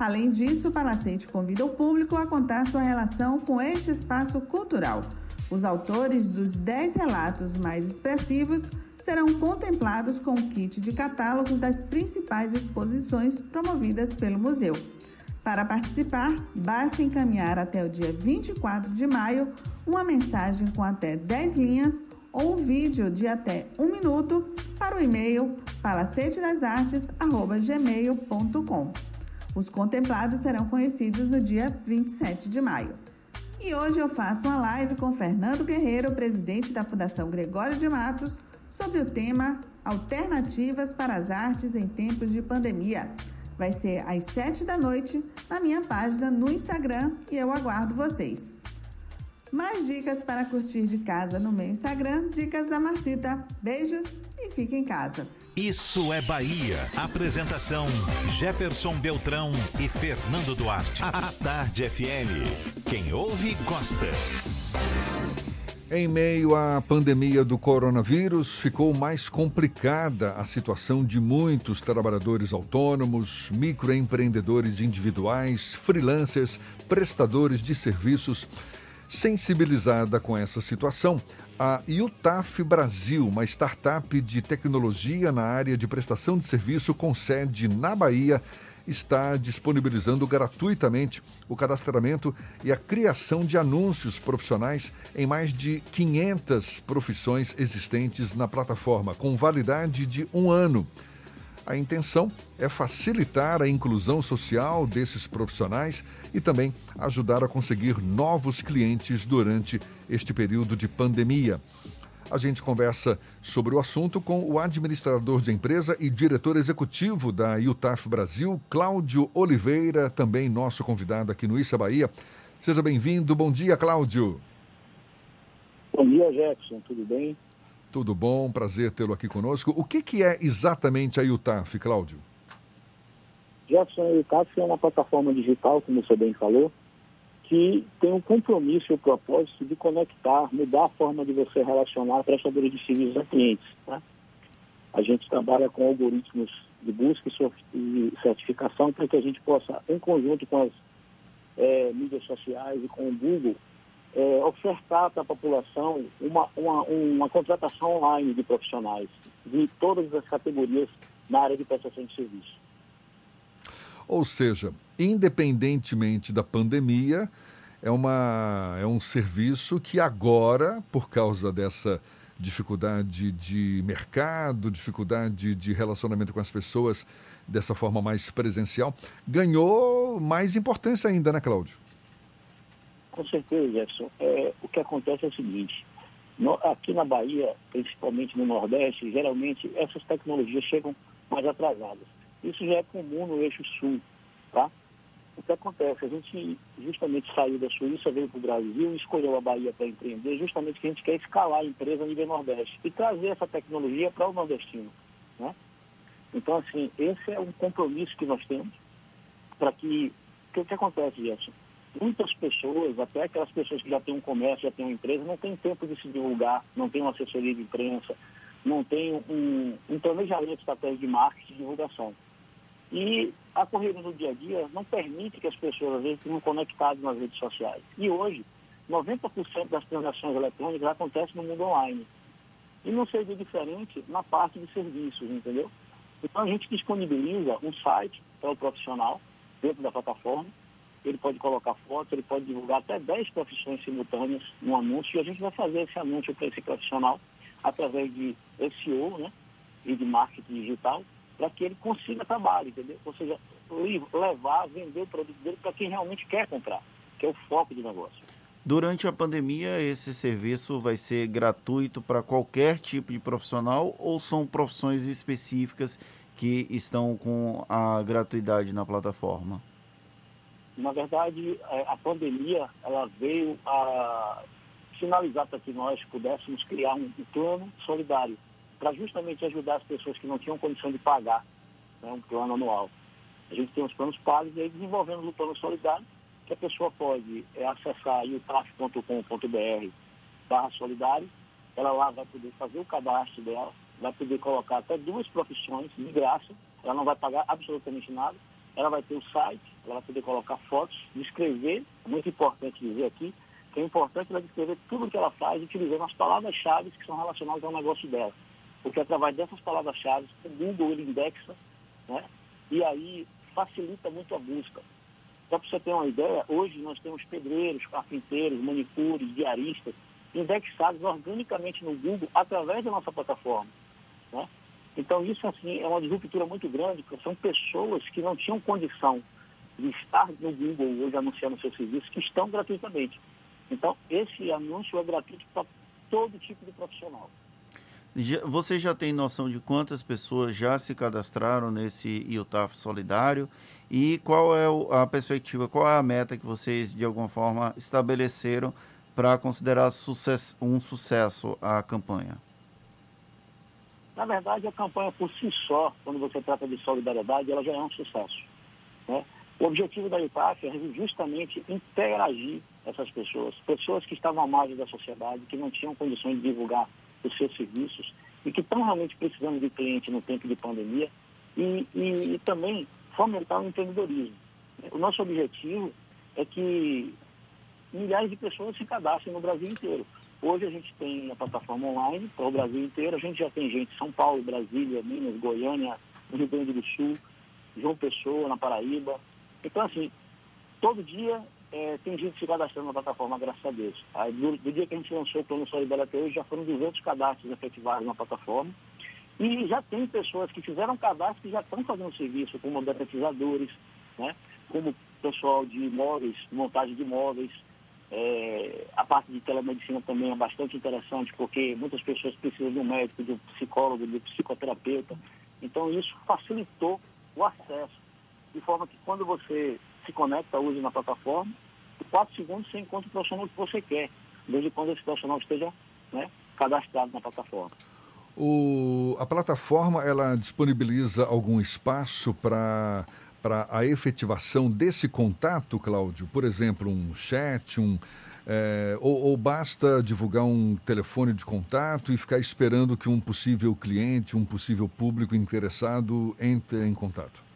S16: Além disso, o Palacete convida o público a contar sua relação com este espaço cultural. Os autores dos 10 relatos mais expressivos serão contemplados com o kit de catálogos das principais exposições promovidas pelo museu. Para participar, basta encaminhar até o dia 24 de maio uma mensagem com até 10 linhas ou um vídeo de até um minuto para o e-mail palacetedasartes.gmail.com. Os contemplados serão conhecidos no dia 27 de maio. E hoje eu faço uma live com Fernando Guerreiro, presidente da Fundação Gregório de Matos, sobre o tema Alternativas para as Artes em Tempos de Pandemia. Vai ser às 7 da noite na minha página no Instagram e eu aguardo vocês. Mais dicas para curtir de casa no meu Instagram, Dicas da Marcita. Beijos e fique em casa.
S2: Isso é Bahia. Apresentação: Jefferson Beltrão e Fernando Duarte. A Tarde FM. Quem ouve, gosta.
S4: Em meio à pandemia do coronavírus, ficou mais complicada a situação de muitos trabalhadores autônomos, microempreendedores individuais, freelancers, prestadores de serviços. Sensibilizada com essa situação, a UTAF Brasil, uma startup de tecnologia na área de prestação de serviço com sede na Bahia, está disponibilizando gratuitamente o cadastramento e a criação de anúncios profissionais em mais de 500 profissões existentes na plataforma, com validade de um ano. A intenção é facilitar a inclusão social desses profissionais e também ajudar a conseguir novos clientes durante este período de pandemia. A gente conversa sobre o assunto com o administrador de empresa e diretor executivo da UTAF Brasil, Cláudio Oliveira, também nosso convidado aqui no Issa Bahia. Seja bem-vindo. Bom dia, Cláudio.
S17: Bom dia, Jefferson. Tudo bem?
S4: Tudo bom, prazer tê-lo aqui conosco. O que, que é exatamente a UTAF, Cláudio?
S17: Jefferson, a UTAF é uma plataforma digital, como você bem falou, que tem um compromisso e o propósito de conectar, mudar a forma de você relacionar prestadores de serviços a clientes. Tá? A gente trabalha com algoritmos de busca e certificação para que a gente possa, em conjunto com as é, mídias sociais e com o Google, é, ofertar para a população uma, uma, uma contratação online de profissionais de todas as categorias na área de prestação de serviço.
S4: Ou seja, independentemente da pandemia, é, uma, é um serviço que agora, por causa dessa dificuldade de mercado, dificuldade de relacionamento com as pessoas dessa forma mais presencial, ganhou mais importância ainda, né, Cláudio?
S17: Com certeza, Jefferson. É, o que acontece é o seguinte, no, aqui na Bahia, principalmente no Nordeste, geralmente essas tecnologias chegam mais atrasadas. Isso já é comum no eixo sul, tá? O que acontece? A gente justamente saiu da Suíça, veio para o Brasil e escolheu a Bahia para empreender, justamente porque a gente quer escalar a empresa a nível Nordeste e trazer essa tecnologia para o nordestino, né? Então, assim, esse é um compromisso que nós temos para que... O que acontece, Gerson? Muitas pessoas, até aquelas pessoas que já têm um comércio, já têm uma empresa, não têm tempo de se divulgar, não tem uma assessoria de imprensa, não tem um, um planejamento estratégico de marketing e divulgação. E a corrida do dia a dia não permite que as pessoas, às vezes, estejam conectadas nas redes sociais. E hoje, 90% das transações eletrônicas acontecem no mundo online. E não seria diferente na parte de serviços, entendeu? Então a gente disponibiliza um site para o profissional dentro da plataforma. Ele pode colocar fotos, ele pode divulgar até 10 profissões simultâneas no anúncio e a gente vai fazer esse anúncio para esse profissional através de SEO né, e de marketing digital para que ele consiga trabalho, entendeu? Ou seja, levar, vender o produto dele para quem realmente quer comprar, que é o foco do negócio.
S5: Durante a pandemia, esse serviço vai ser gratuito para qualquer tipo de profissional ou são profissões específicas que estão com a gratuidade na plataforma?
S17: Na verdade, é, a pandemia ela veio a finalizar para que nós pudéssemos criar um plano solidário para justamente ajudar as pessoas que não tinham condição de pagar né, um plano anual. A gente tem os planos pagos e aí desenvolvemos o plano solidário, que a pessoa pode é, acessar utaf.com.br barra solidário, ela lá vai poder fazer o cadastro dela, vai poder colocar até duas profissões de graça, ela não vai pagar absolutamente nada, ela vai ter o site, ela vai poder colocar fotos, escrever, é muito importante dizer aqui, que é importante ela descrever tudo o que ela faz utilizando as palavras-chave que são relacionadas ao negócio dela. Porque através dessas palavras-chave, o Google ele indexa, né? e aí facilita muito a busca. Só para você ter uma ideia, hoje nós temos pedreiros, carpinteiros, manicures, diaristas, indexados organicamente no Google através da nossa plataforma. Né? Então isso assim é uma disruptura muito grande, porque são pessoas que não tinham condição de estar no Google hoje anunciando seus serviços, que estão gratuitamente. Então esse anúncio é gratuito para todo tipo de profissional.
S5: Você já tem noção de quantas pessoas já se cadastraram nesse IUTAF solidário e qual é a perspectiva, qual é a meta que vocês de alguma forma estabeleceram para considerar um sucesso a campanha?
S17: Na verdade, a campanha por si só, quando você trata de solidariedade, ela já é um sucesso. Né? O objetivo da IPAF é justamente interagir essas pessoas, pessoas que estavam à margem da sociedade, que não tinham condições de divulgar os seus serviços e que estão realmente precisando de cliente no tempo de pandemia e, e, e também fomentar o empreendedorismo. O nosso objetivo é que milhares de pessoas se cadastrem no Brasil inteiro. Hoje a gente tem a plataforma online para o Brasil inteiro, a gente já tem gente em São Paulo, Brasília, Minas, Goiânia, Rio Grande do Sul, João Pessoa, na Paraíba. Então, assim, todo dia é, tem gente se cadastrando na plataforma, graças a Deus. Aí, do, do, dia que a gente lançou o Plano Solidário até hoje, já foram 200 cadastros efetivados na plataforma. E já tem pessoas que fizeram cadastro que já estão fazendo serviço, como detetizadores, né? como pessoal de imóveis, montagem de imóveis. É, a parte de telemedicina também é bastante interessante, porque muitas pessoas precisam de um médico, de um psicólogo, de um psicoterapeuta. Então, isso facilitou o acesso, de forma que quando você se conecta, usa na plataforma, em quatro segundos você encontra o profissional que você quer, desde quando esse profissional esteja né, cadastrado na plataforma.
S4: O, a plataforma ela disponibiliza algum espaço para para a efetivação desse contato, Cláudio? Por exemplo, um chat, um, é, ou, ou, basta divulgar um telefone de contato e ficar esperando que um possível cliente, um possível público interessado entre em contato?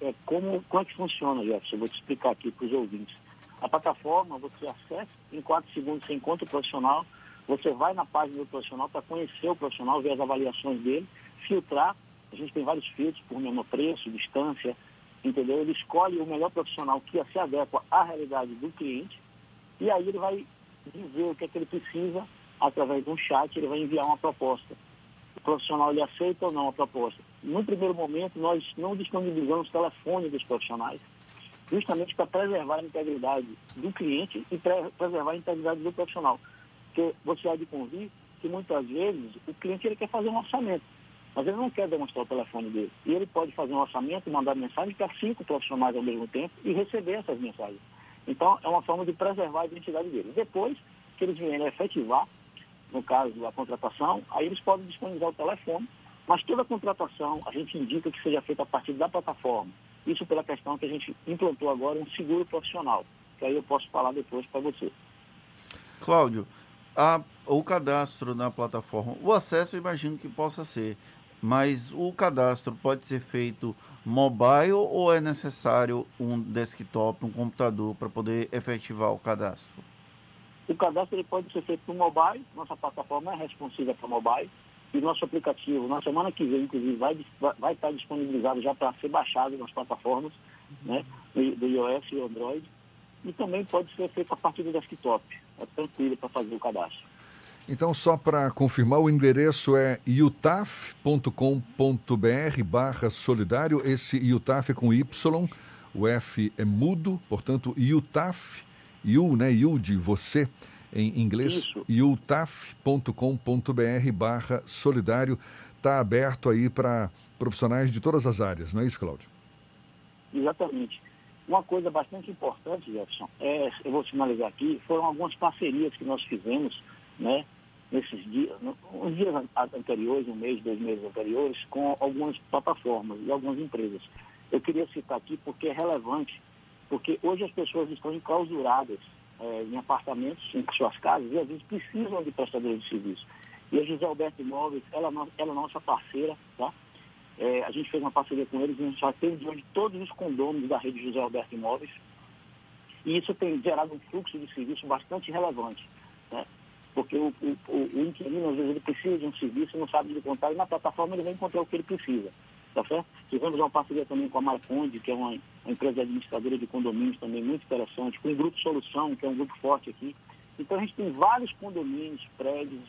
S17: é, como, como é que funciona, Jefferson? Eu vou te explicar aqui para os ouvintes. A plataforma, você acessa, em quatro segundos você encontra o profissional, você vai na página do profissional para conhecer o profissional, ver as avaliações dele, filtrar. A gente tem vários filtros por menor preço, distância, entendeu? Ele escolhe o melhor profissional que se adequa à realidade do cliente e aí ele vai dizer o que é que ele precisa através de um chat, ele vai enviar uma proposta o profissional ele aceita ou não a proposta. No primeiro momento, nós não disponibilizamos telefone dos profissionais, justamente para preservar a integridade do cliente e preservar a integridade do profissional. Porque você há de convir que muitas vezes o cliente ele quer fazer um orçamento, mas ele não quer demonstrar o telefone dele. E ele pode fazer um orçamento, mandar mensagem para cinco profissionais ao mesmo tempo e receber essas mensagens. Então, é uma forma de preservar a identidade dele. Depois que eles vierem efetivar no caso a contratação, aí eles podem disponibilizar o telefone, mas toda a contratação a gente indica que seja feita a partir da plataforma. Isso pela questão que a gente implantou agora um seguro profissional, que aí eu posso falar depois para você.
S5: Cláudio, a, o cadastro na plataforma, o acesso eu imagino que possa ser, mas o cadastro pode ser feito mobile ou é necessário um desktop, um computador para poder efetivar o cadastro?
S17: O cadastro ele pode ser feito no mobile, nossa plataforma é responsiva para mobile, e nosso aplicativo, na semana que vem, inclusive, vai, vai estar disponibilizado já para ser baixado nas plataformas né, do, do iOS e Android, e também pode ser feito a partir do desktop. É tranquilo para fazer o cadastro.
S4: Então, só para confirmar, o endereço é utaf.com.br barra solidário. Esse utaf é com Y, o F é mudo, portanto, utaf You, né? You de você, em inglês, utaf.com.br barra solidário. Está aberto aí para profissionais de todas as áreas, não é isso, Cláudio?
S17: Exatamente. Uma coisa bastante importante, Jefferson, é, eu vou finalizar aqui, foram algumas parcerias que nós fizemos, né, nesses dias, uns dias anteriores, um mês, dois meses anteriores, com algumas plataformas e algumas empresas. Eu queria citar aqui porque é relevante porque hoje as pessoas estão enclausuradas é, em apartamentos, em suas casas, e às vezes precisam de prestadores de serviço. E a José Alberto Imóveis, ela, ela é nossa parceira, tá? É, a gente fez uma parceria com eles, a gente já tem hoje todos os condôminos da rede José Alberto Imóveis. E isso tem gerado um fluxo de serviço bastante relevante. Né? Porque o, o, o, inquilino, às vezes, ele precisa de um serviço não sabe de contar, e na plataforma ele vai encontrar o que ele precisa. Tá certo? Tivemos uma parceria também com a Marconde, que é uma, uma empresa administradora de condomínios também muito interessante, com o Grupo Solução, que é um grupo forte aqui. Então a gente tem vários condomínios, prédios,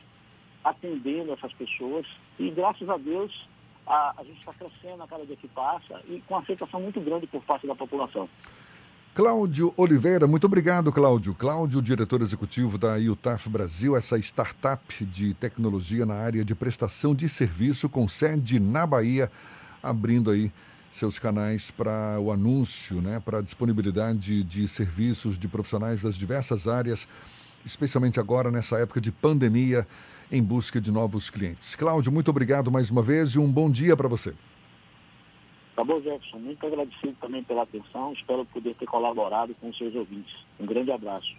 S17: atendendo essas pessoas e graças a Deus a, a gente está crescendo a cada dia que passa e com aceitação muito grande por parte da população.
S4: Cláudio Oliveira, muito obrigado, Cláudio. Cláudio, diretor executivo da UTAF Brasil, essa startup de tecnologia na área de prestação de serviço com sede na Bahia, abrindo aí seus canais para o anúncio, né, para a disponibilidade de serviços de profissionais das diversas áreas, especialmente agora nessa época de pandemia, em busca de novos clientes. Cláudio, muito obrigado mais uma vez e um bom dia para você.
S17: Tá bom, Jefferson. Muito agradecido também pela atenção. Espero poder ter colaborado com os seus ouvintes. Um grande abraço.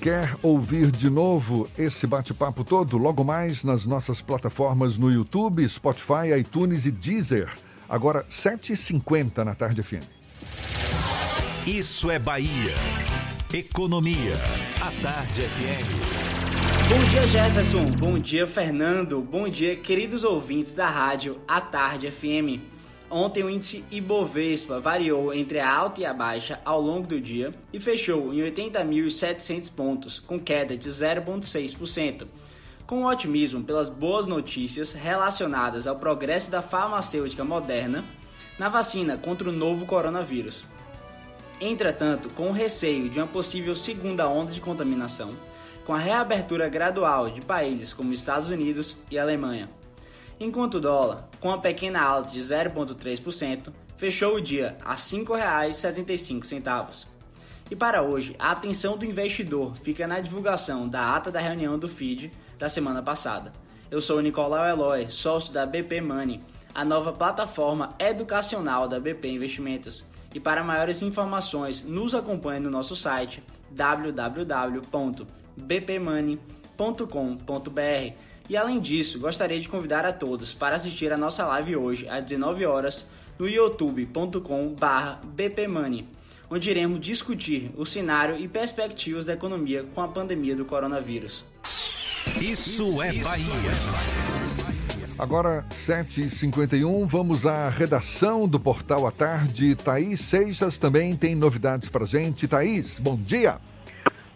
S4: Quer ouvir de novo esse bate-papo todo? Logo mais nas nossas plataformas no YouTube, Spotify, iTunes e Deezer. Agora, 7h50 na tarde FM.
S2: Isso é Bahia. Economia. A Tarde FM.
S18: Bom dia, Jefferson. Bom dia, Fernando. Bom dia, queridos ouvintes da rádio A Tarde FM. Ontem o índice Ibovespa variou entre a alta e a baixa ao longo do dia e fechou em 80.700 pontos, com queda de 0,6%. Com otimismo pelas boas notícias relacionadas ao progresso da farmacêutica moderna na vacina contra o novo coronavírus. Entretanto, com o receio de uma possível segunda onda de contaminação, com a reabertura gradual de países como Estados Unidos e Alemanha enquanto o dólar, com uma pequena alta de 0,3%, fechou o dia a R$ 5,75. E para hoje, a atenção do investidor fica na divulgação da ata da reunião do FID da semana passada. Eu sou o Nicolau Eloy, sócio da BP Money, a nova plataforma educacional da BP Investimentos. E para maiores informações, nos acompanhe no nosso site www.bpmoney.com.br e além disso, gostaria de convidar a todos para assistir a nossa live hoje às 19 horas no youtube.com/bpmoney, onde iremos discutir o cenário e perspectivas da economia com a pandemia do coronavírus.
S2: Isso é Bahia.
S4: Agora, 7h51, vamos à redação do Portal à Tarde. Thaís Seixas também tem novidades para gente. Thaís, bom dia.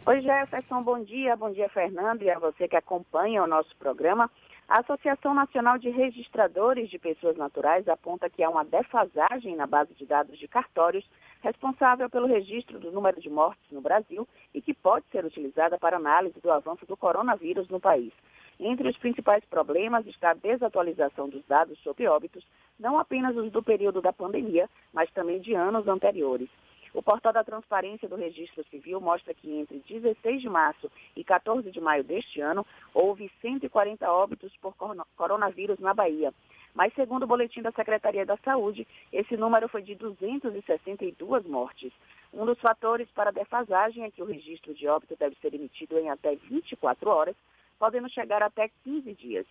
S19: Oi, Jefferson, bom dia. Bom dia, Fernando, e a você que acompanha o nosso programa. A Associação Nacional de Registradores de Pessoas Naturais aponta que há uma defasagem na base de dados de cartórios responsável pelo registro do número de mortes no Brasil e que pode ser utilizada para análise do avanço do coronavírus no país. Entre os principais problemas está a desatualização dos dados sobre óbitos, não apenas os do período da pandemia, mas também de anos anteriores. O portal da Transparência do Registro Civil mostra que entre 16 de março e 14 de maio deste ano, houve 140 óbitos por coronavírus na Bahia. Mas, segundo o boletim da Secretaria da Saúde, esse número foi de 262 mortes. Um dos fatores para a defasagem é que o registro de óbito deve ser emitido em até 24 horas, podendo chegar até 15 dias.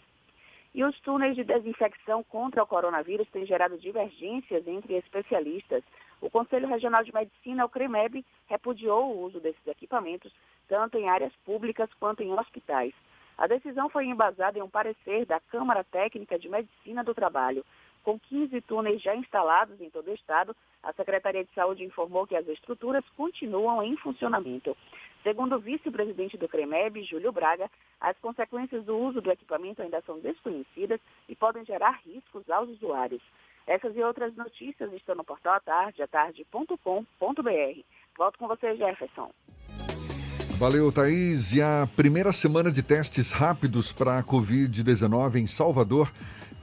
S19: E os túneis de desinfecção contra o coronavírus têm gerado divergências entre especialistas. O Conselho Regional de Medicina, o CREMEB, repudiou o uso desses equipamentos, tanto em áreas públicas quanto em hospitais. A decisão foi embasada em um parecer da Câmara Técnica de Medicina do Trabalho. Com 15 túneis já instalados em todo o estado, a Secretaria de Saúde informou que as estruturas continuam em funcionamento. Segundo o vice-presidente do CREMEB, Júlio Braga, as consequências do uso do equipamento ainda são desconhecidas e podem gerar riscos aos usuários. Essas e outras notícias estão no portal Atarde, atarde.com.br. Volto com você, Jefferson.
S4: Valeu, Thaís. E a primeira semana de testes rápidos para a Covid-19 em Salvador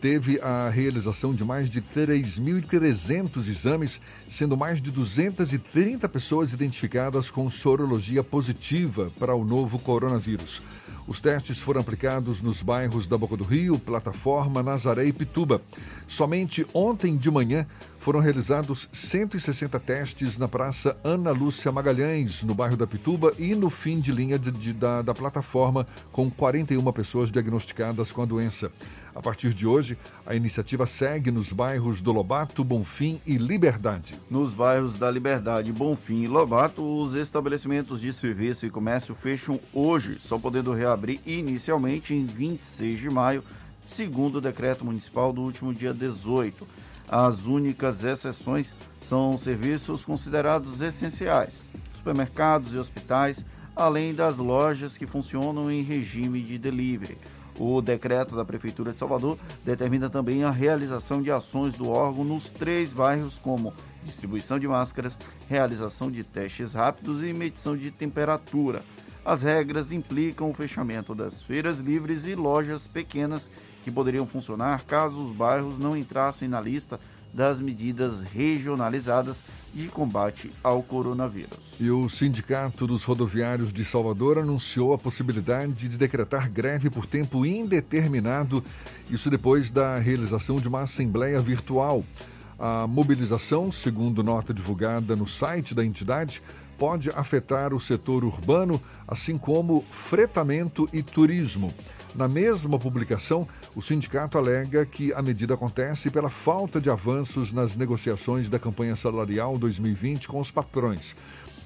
S4: teve a realização de mais de 3.300 exames, sendo mais de 230 pessoas identificadas com sorologia positiva para o novo coronavírus. Os testes foram aplicados nos bairros da Boca do Rio, Plataforma, Nazaré e Pituba. Somente ontem de manhã foram realizados 160 testes na Praça Ana Lúcia Magalhães, no bairro da Pituba, e no fim de linha de, de, da, da plataforma, com 41 pessoas diagnosticadas com a doença. A partir de hoje, a iniciativa segue nos bairros do Lobato, Bonfim e Liberdade.
S5: Nos bairros da Liberdade, Bonfim e Lobato, os estabelecimentos de serviço e comércio fecham hoje, só podendo reabrir inicialmente em 26 de maio, segundo o decreto municipal do último dia 18. As únicas exceções são serviços considerados essenciais, supermercados e hospitais, além das lojas que funcionam em regime de delivery. O decreto da Prefeitura de Salvador determina também a realização de ações do órgão nos três bairros, como distribuição de máscaras, realização de testes rápidos e medição de temperatura. As regras implicam o fechamento das feiras livres e lojas pequenas que poderiam funcionar caso os bairros não entrassem na lista das medidas regionalizadas de combate ao coronavírus.
S4: E o Sindicato dos Rodoviários de Salvador anunciou a possibilidade de decretar greve por tempo indeterminado, isso depois da realização de uma assembleia virtual. A mobilização, segundo nota divulgada no site da entidade, pode afetar o setor urbano, assim como fretamento e turismo. Na mesma publicação, o sindicato alega que a medida acontece pela falta de avanços nas negociações da campanha salarial 2020 com os patrões.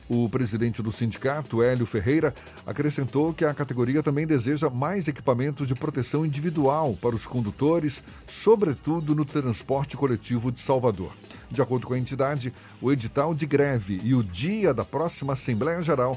S4: O presidente do sindicato, Hélio Ferreira, acrescentou que a categoria também deseja mais equipamentos de proteção individual para os condutores, sobretudo no transporte coletivo de Salvador. De acordo com a entidade, o edital de greve e o dia da próxima Assembleia Geral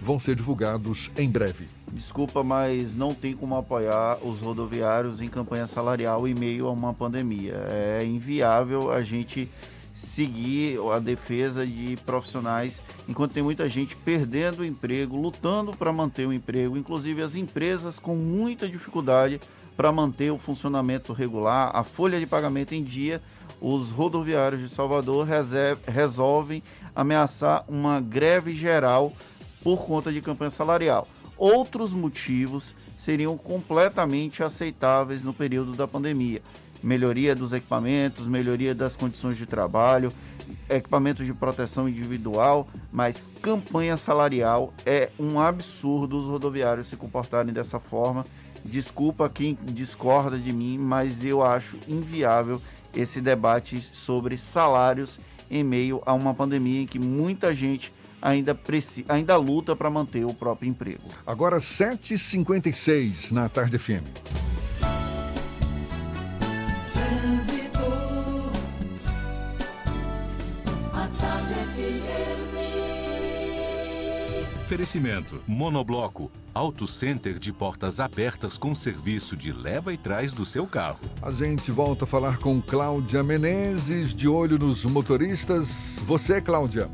S4: vão ser divulgados em breve.
S5: Desculpa, mas não tem como apoiar os rodoviários em campanha salarial em meio a uma pandemia. É inviável a gente seguir a defesa de profissionais enquanto tem muita gente perdendo o emprego, lutando para manter o emprego, inclusive as empresas com muita dificuldade para manter o funcionamento regular, a folha de pagamento em dia. Os rodoviários de Salvador resolvem ameaçar uma greve geral por conta de campanha salarial. Outros motivos seriam completamente aceitáveis no período da pandemia. Melhoria dos equipamentos, melhoria das condições de trabalho, equipamentos de proteção individual, mas campanha salarial é um absurdo os rodoviários se comportarem dessa forma. Desculpa quem discorda de mim, mas eu acho inviável esse debate sobre salários em meio a uma pandemia em que muita gente ainda, preci, ainda luta para manter o próprio emprego.
S4: Agora 7h56 na Tarde FM.
S3: Oferecimento: Monobloco, Auto Center de portas abertas com serviço de leva e trás do seu carro.
S4: A gente volta a falar com Cláudia Menezes, de olho nos motoristas. Você, Cláudia?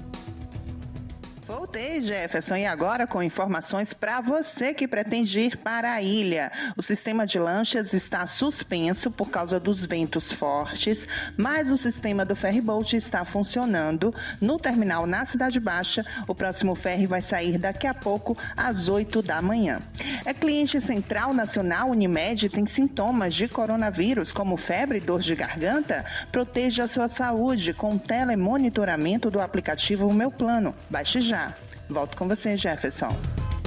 S7: Voltei, Jefferson, e agora com informações para você que pretende ir para a ilha. O sistema de lanchas está suspenso por causa dos ventos fortes, mas o sistema do ferryboat está funcionando no terminal na Cidade Baixa. O próximo ferry vai sair daqui a pouco, às 8 da manhã. É cliente Central Nacional Unimed tem sintomas de coronavírus, como febre e dor de garganta? Proteja a sua saúde com telemonitoramento do aplicativo Meu Plano. Baixe já. Volto com você, Jefferson.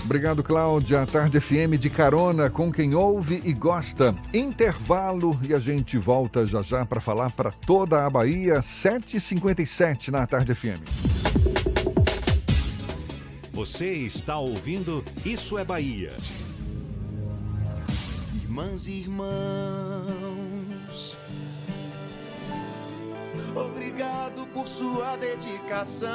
S4: Obrigado, Cláudia. Tarde FM de carona com quem ouve e gosta. Intervalo e a gente volta já já para falar para toda a Bahia, 7h57 na Tarde FM.
S2: Você está ouvindo Isso é Bahia.
S1: Irmãs e irmãos, obrigado por sua dedicação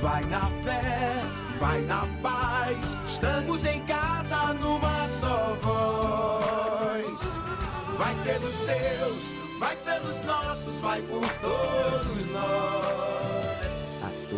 S1: Vai na fé, vai na paz. Estamos em casa numa só voz. Vai pelos seus, vai pelos nossos, vai por todos nós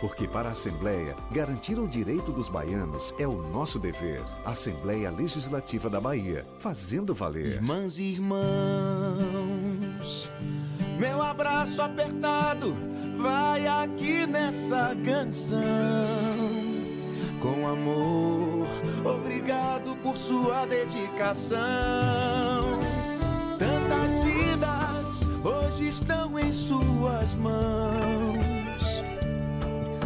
S20: Porque para a Assembleia, garantir o direito dos baianos é o nosso dever. Assembleia Legislativa da Bahia, fazendo valer.
S1: Irmãs e irmãos Meu abraço apertado vai aqui nessa canção. Com amor, obrigado por sua dedicação. Tantas vidas hoje estão em suas mãos.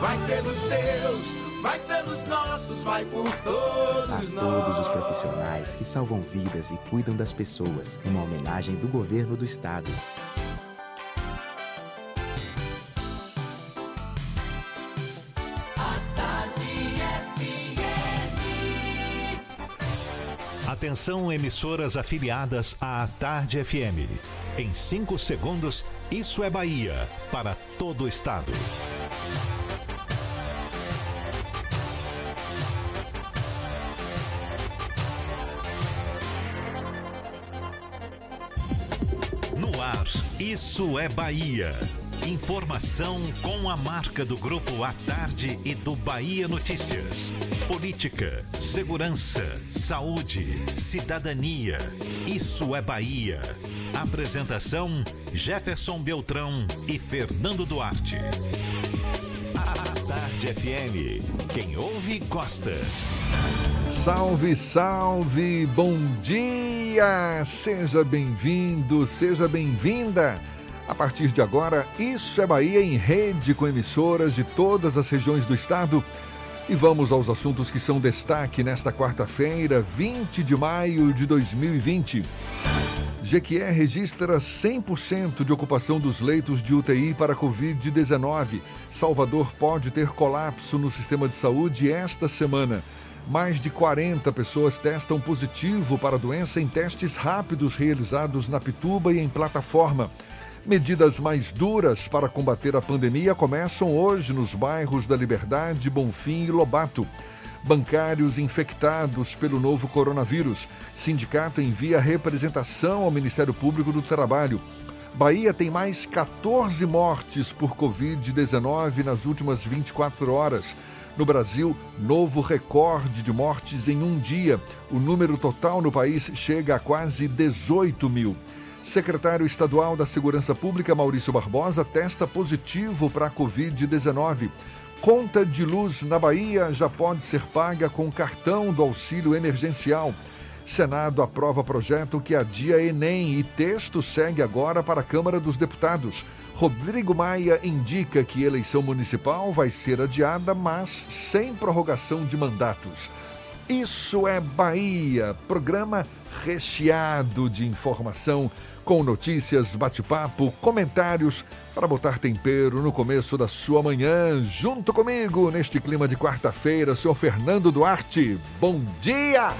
S1: Vai pelos seus, vai pelos nossos, vai por
S21: A
S1: todos nós.
S21: todos os profissionais que salvam vidas e cuidam das pessoas, uma homenagem do governo do estado.
S2: Atenção, emissoras afiliadas à Tarde FM. Em 5 segundos, isso é Bahia para todo o estado. Ar, isso é Bahia. Informação com a marca do Grupo A Tarde e do Bahia Notícias. Política, segurança, saúde, cidadania. Isso é Bahia. Apresentação: Jefferson Beltrão e Fernando Duarte. Tarde FM. Quem ouve, gosta.
S4: Salve, salve, bom dia! Seja bem-vindo, seja bem-vinda. A partir de agora, Isso é Bahia em rede com emissoras de todas as regiões do estado. E vamos aos assuntos que são destaque nesta quarta-feira, 20 de maio de 2020. Jequié registra 100% de ocupação dos leitos de UTI para Covid-19. Salvador pode ter colapso no sistema de saúde esta semana. Mais de 40 pessoas testam positivo para a doença em testes rápidos realizados na Pituba e em plataforma. Medidas mais duras para combater a pandemia começam hoje nos bairros da Liberdade, Bonfim e Lobato. Bancários infectados pelo novo coronavírus. Sindicato envia representação ao Ministério Público do Trabalho. Bahia tem mais 14 mortes por Covid-19 nas últimas 24 horas. No Brasil, novo recorde de mortes em um dia. O número total no país chega a quase 18 mil. Secretário Estadual da Segurança Pública, Maurício Barbosa, testa positivo para a Covid-19. Conta de luz na Bahia já pode ser paga com cartão do auxílio emergencial. Senado aprova projeto que adia Enem e texto segue agora para a Câmara dos Deputados. Rodrigo Maia indica que eleição municipal vai ser adiada, mas sem prorrogação de mandatos. Isso é Bahia, programa recheado de informação, com notícias, bate-papo, comentários para botar tempero no começo da sua manhã. Junto comigo, neste clima de quarta-feira, senhor Fernando Duarte. Bom dia!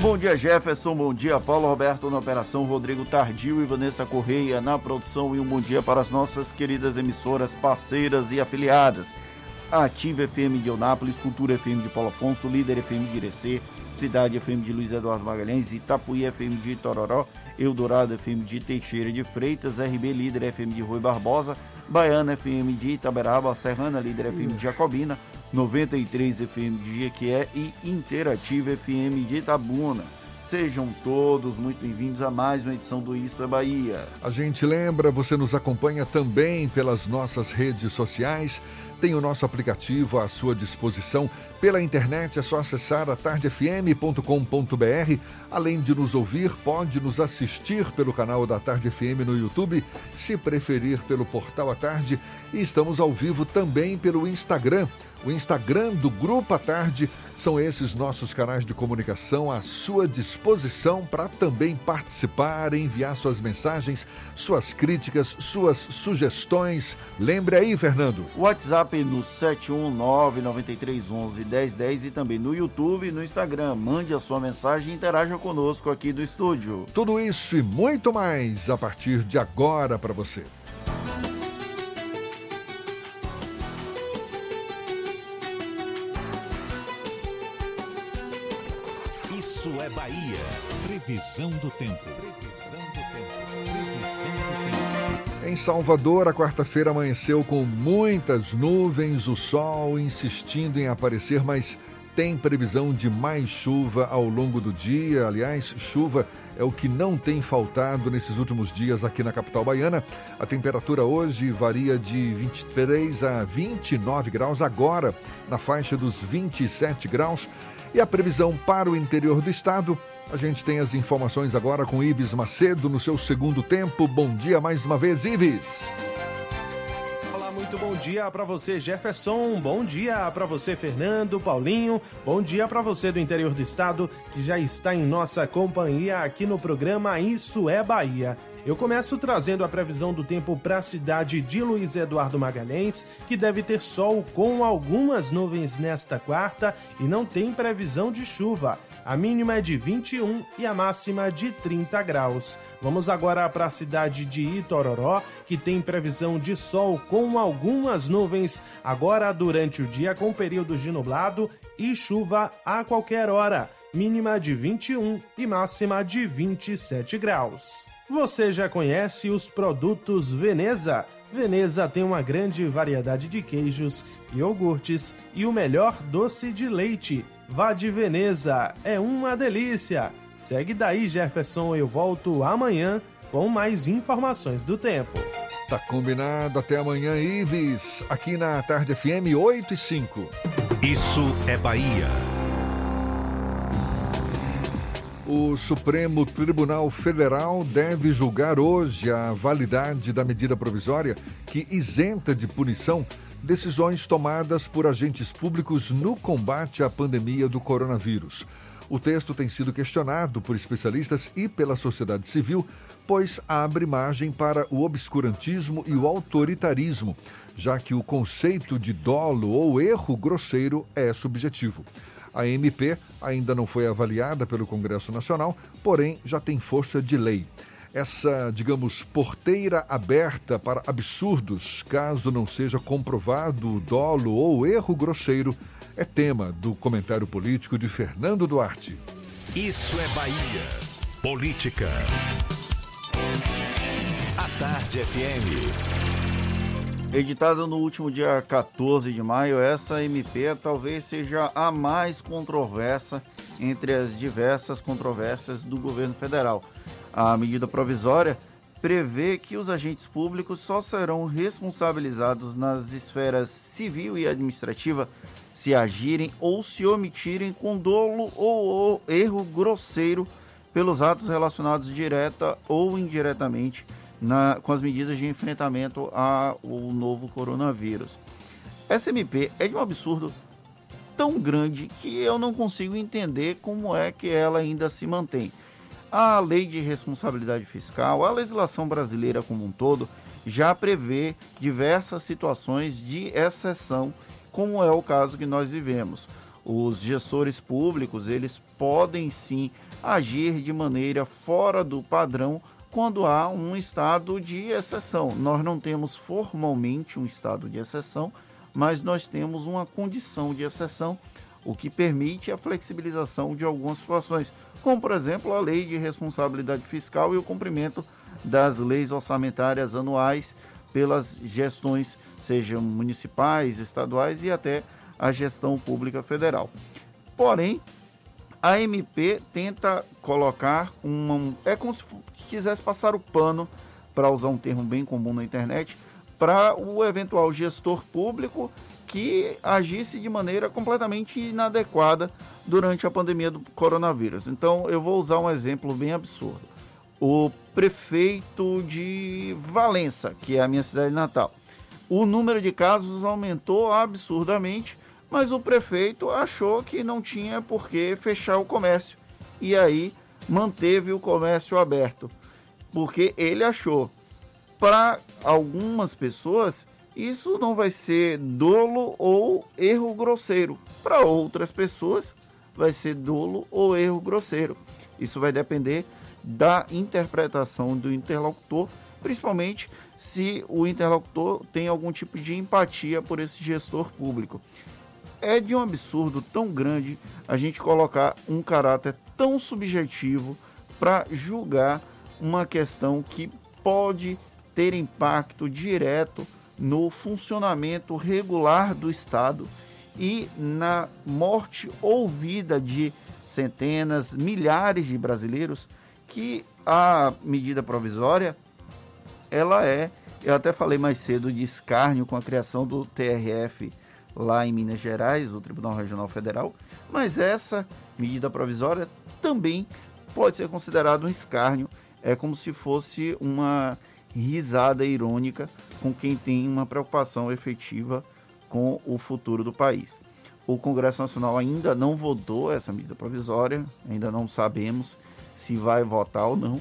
S5: Bom dia, Jefferson. Bom dia, Paulo Roberto na operação, Rodrigo Tardio e Vanessa Correia na produção. E um bom dia para as nossas queridas emissoras parceiras e afiliadas. Ativa FM de Eunápolis, Cultura FM de Paulo Afonso, Líder FM de Irecê, Cidade FM de Luiz Eduardo Magalhães, Itapuí FM de Itororó, Eldorado FM de Teixeira de Freitas, RB Líder FM de Rui Barbosa, Baiana FM de Itaberaba, Serrana Líder FM de Jacobina, 93 FM de Jequié e Interativa FM de Itabuna. Sejam todos muito bem-vindos a mais uma edição do Isso é Bahia.
S4: A gente lembra, você nos acompanha também pelas nossas redes sociais. Tem o nosso aplicativo à sua disposição. Pela internet é só acessar atardefm.com.br. Além de nos ouvir, pode nos assistir pelo canal da Tarde FM no YouTube, se preferir pelo portal à tarde. E estamos ao vivo também pelo Instagram. O Instagram do Grupo à Tarde são esses nossos canais de comunicação à sua disposição para também participar, enviar suas mensagens, suas críticas, suas sugestões. Lembre aí, Fernando.
S5: WhatsApp no 71993111010 e também no YouTube e no Instagram. Mande a sua mensagem e interaja conosco aqui do estúdio.
S4: Tudo isso e muito mais a partir de agora para você.
S2: Tempo. Previsão do tempo. Previsão do tempo.
S4: Em Salvador, a quarta-feira amanheceu com muitas nuvens, o sol insistindo em aparecer, mas tem previsão de mais chuva ao longo do dia. Aliás, chuva é o que não tem faltado nesses últimos dias aqui na capital baiana. A temperatura hoje varia de 23 a 29 graus, agora na faixa dos 27 graus. E a previsão para o interior do estado a gente tem as informações agora com Ives Macedo no seu segundo tempo. Bom dia mais uma vez, Ives.
S6: Muito bom dia para você, Jefferson. Bom dia para você, Fernando, Paulinho. Bom dia para você do interior do estado que já está em nossa companhia aqui no programa Isso é Bahia. Eu começo trazendo a previsão do tempo para a cidade de Luiz Eduardo Magalhães, que deve ter sol com algumas nuvens nesta quarta e não tem previsão de chuva. A mínima é de 21 e a máxima de 30 graus. Vamos agora para a cidade de Itororó, que tem previsão de sol com algumas nuvens, agora durante o dia com períodos de nublado e chuva a qualquer hora. Mínima de 21 e máxima de 27 graus. Você já conhece os produtos Veneza? Veneza tem uma grande variedade de queijos, iogurtes e o melhor doce de leite. Vá de Veneza, é uma delícia! Segue daí, Jefferson, eu volto amanhã com mais informações do tempo.
S4: Tá combinado, até amanhã, Ives, aqui na Tarde FM 8 e 5.
S2: Isso é Bahia.
S4: O Supremo Tribunal Federal deve julgar hoje a validade da medida provisória que isenta de punição decisões tomadas por agentes públicos no combate à pandemia do coronavírus. O texto tem sido questionado por especialistas e pela sociedade civil, pois abre margem para o obscurantismo e o autoritarismo, já que o conceito de dolo ou erro grosseiro é subjetivo. A MP ainda não foi avaliada pelo Congresso Nacional, porém já tem força de lei. Essa, digamos, porteira aberta para absurdos, caso não seja comprovado o dolo ou erro grosseiro, é tema do comentário político de Fernando Duarte.
S2: Isso é Bahia. Política. A Tarde FM.
S5: Editada no último dia 14 de maio, essa MP talvez seja a mais controversa entre as diversas controvérsias do governo federal. A medida provisória prevê que os agentes públicos só serão responsabilizados nas esferas civil e administrativa se agirem ou se omitirem com dolo ou erro grosseiro pelos atos relacionados direta ou indiretamente na, com as medidas de enfrentamento ao novo coronavírus. Essa MP é de um absurdo tão grande que eu não consigo entender como é que ela ainda se mantém. A lei de responsabilidade fiscal, a legislação brasileira como um todo, já prevê diversas situações de exceção, como é o caso que nós vivemos. Os gestores públicos, eles podem sim agir de maneira fora do padrão quando há um estado de exceção. Nós não temos formalmente um estado de exceção, mas nós temos uma condição de exceção, o que permite a flexibilização de algumas situações, como por exemplo a lei de responsabilidade fiscal e o cumprimento das leis orçamentárias anuais pelas gestões, sejam municipais, estaduais e até a gestão pública federal. Porém, a MP tenta colocar um. É como se quisesse passar o pano, para usar um termo bem comum na internet, para o eventual gestor público que agisse de maneira completamente inadequada durante a pandemia do coronavírus. Então, eu vou usar um exemplo bem absurdo. O prefeito de Valença, que é a minha cidade natal, o número de casos aumentou absurdamente, mas o prefeito achou que não tinha por que fechar o comércio. E aí manteve o comércio aberto, porque ele achou. Para algumas pessoas, isso não vai ser dolo ou erro grosseiro. Para outras pessoas, vai ser dolo ou erro grosseiro. Isso vai depender da interpretação do interlocutor, principalmente se o interlocutor tem algum tipo de empatia por esse gestor público. É de um absurdo tão grande a gente colocar um caráter tão subjetivo para julgar uma questão que pode ter impacto direto no funcionamento regular do Estado e na morte ou vida de centenas, milhares de brasileiros que a medida provisória ela é, eu até falei mais cedo de escárnio com a criação do TRF lá em Minas Gerais, o Tribunal Regional Federal, mas essa medida provisória também pode ser considerada um escárnio, é como se fosse uma risada irônica com quem tem uma preocupação efetiva com o futuro do país. O Congresso Nacional ainda não votou essa medida provisória, ainda não sabemos se vai votar ou não.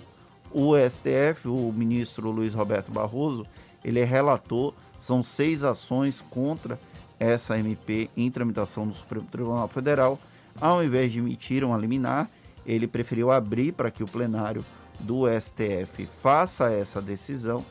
S5: O STF, o ministro Luiz Roberto Barroso, ele é relator, são seis ações contra essa MP em tramitação no Supremo Tribunal Federal. Ao invés de emitir uma liminar, ele preferiu abrir para que o plenário do STF faça essa decisão,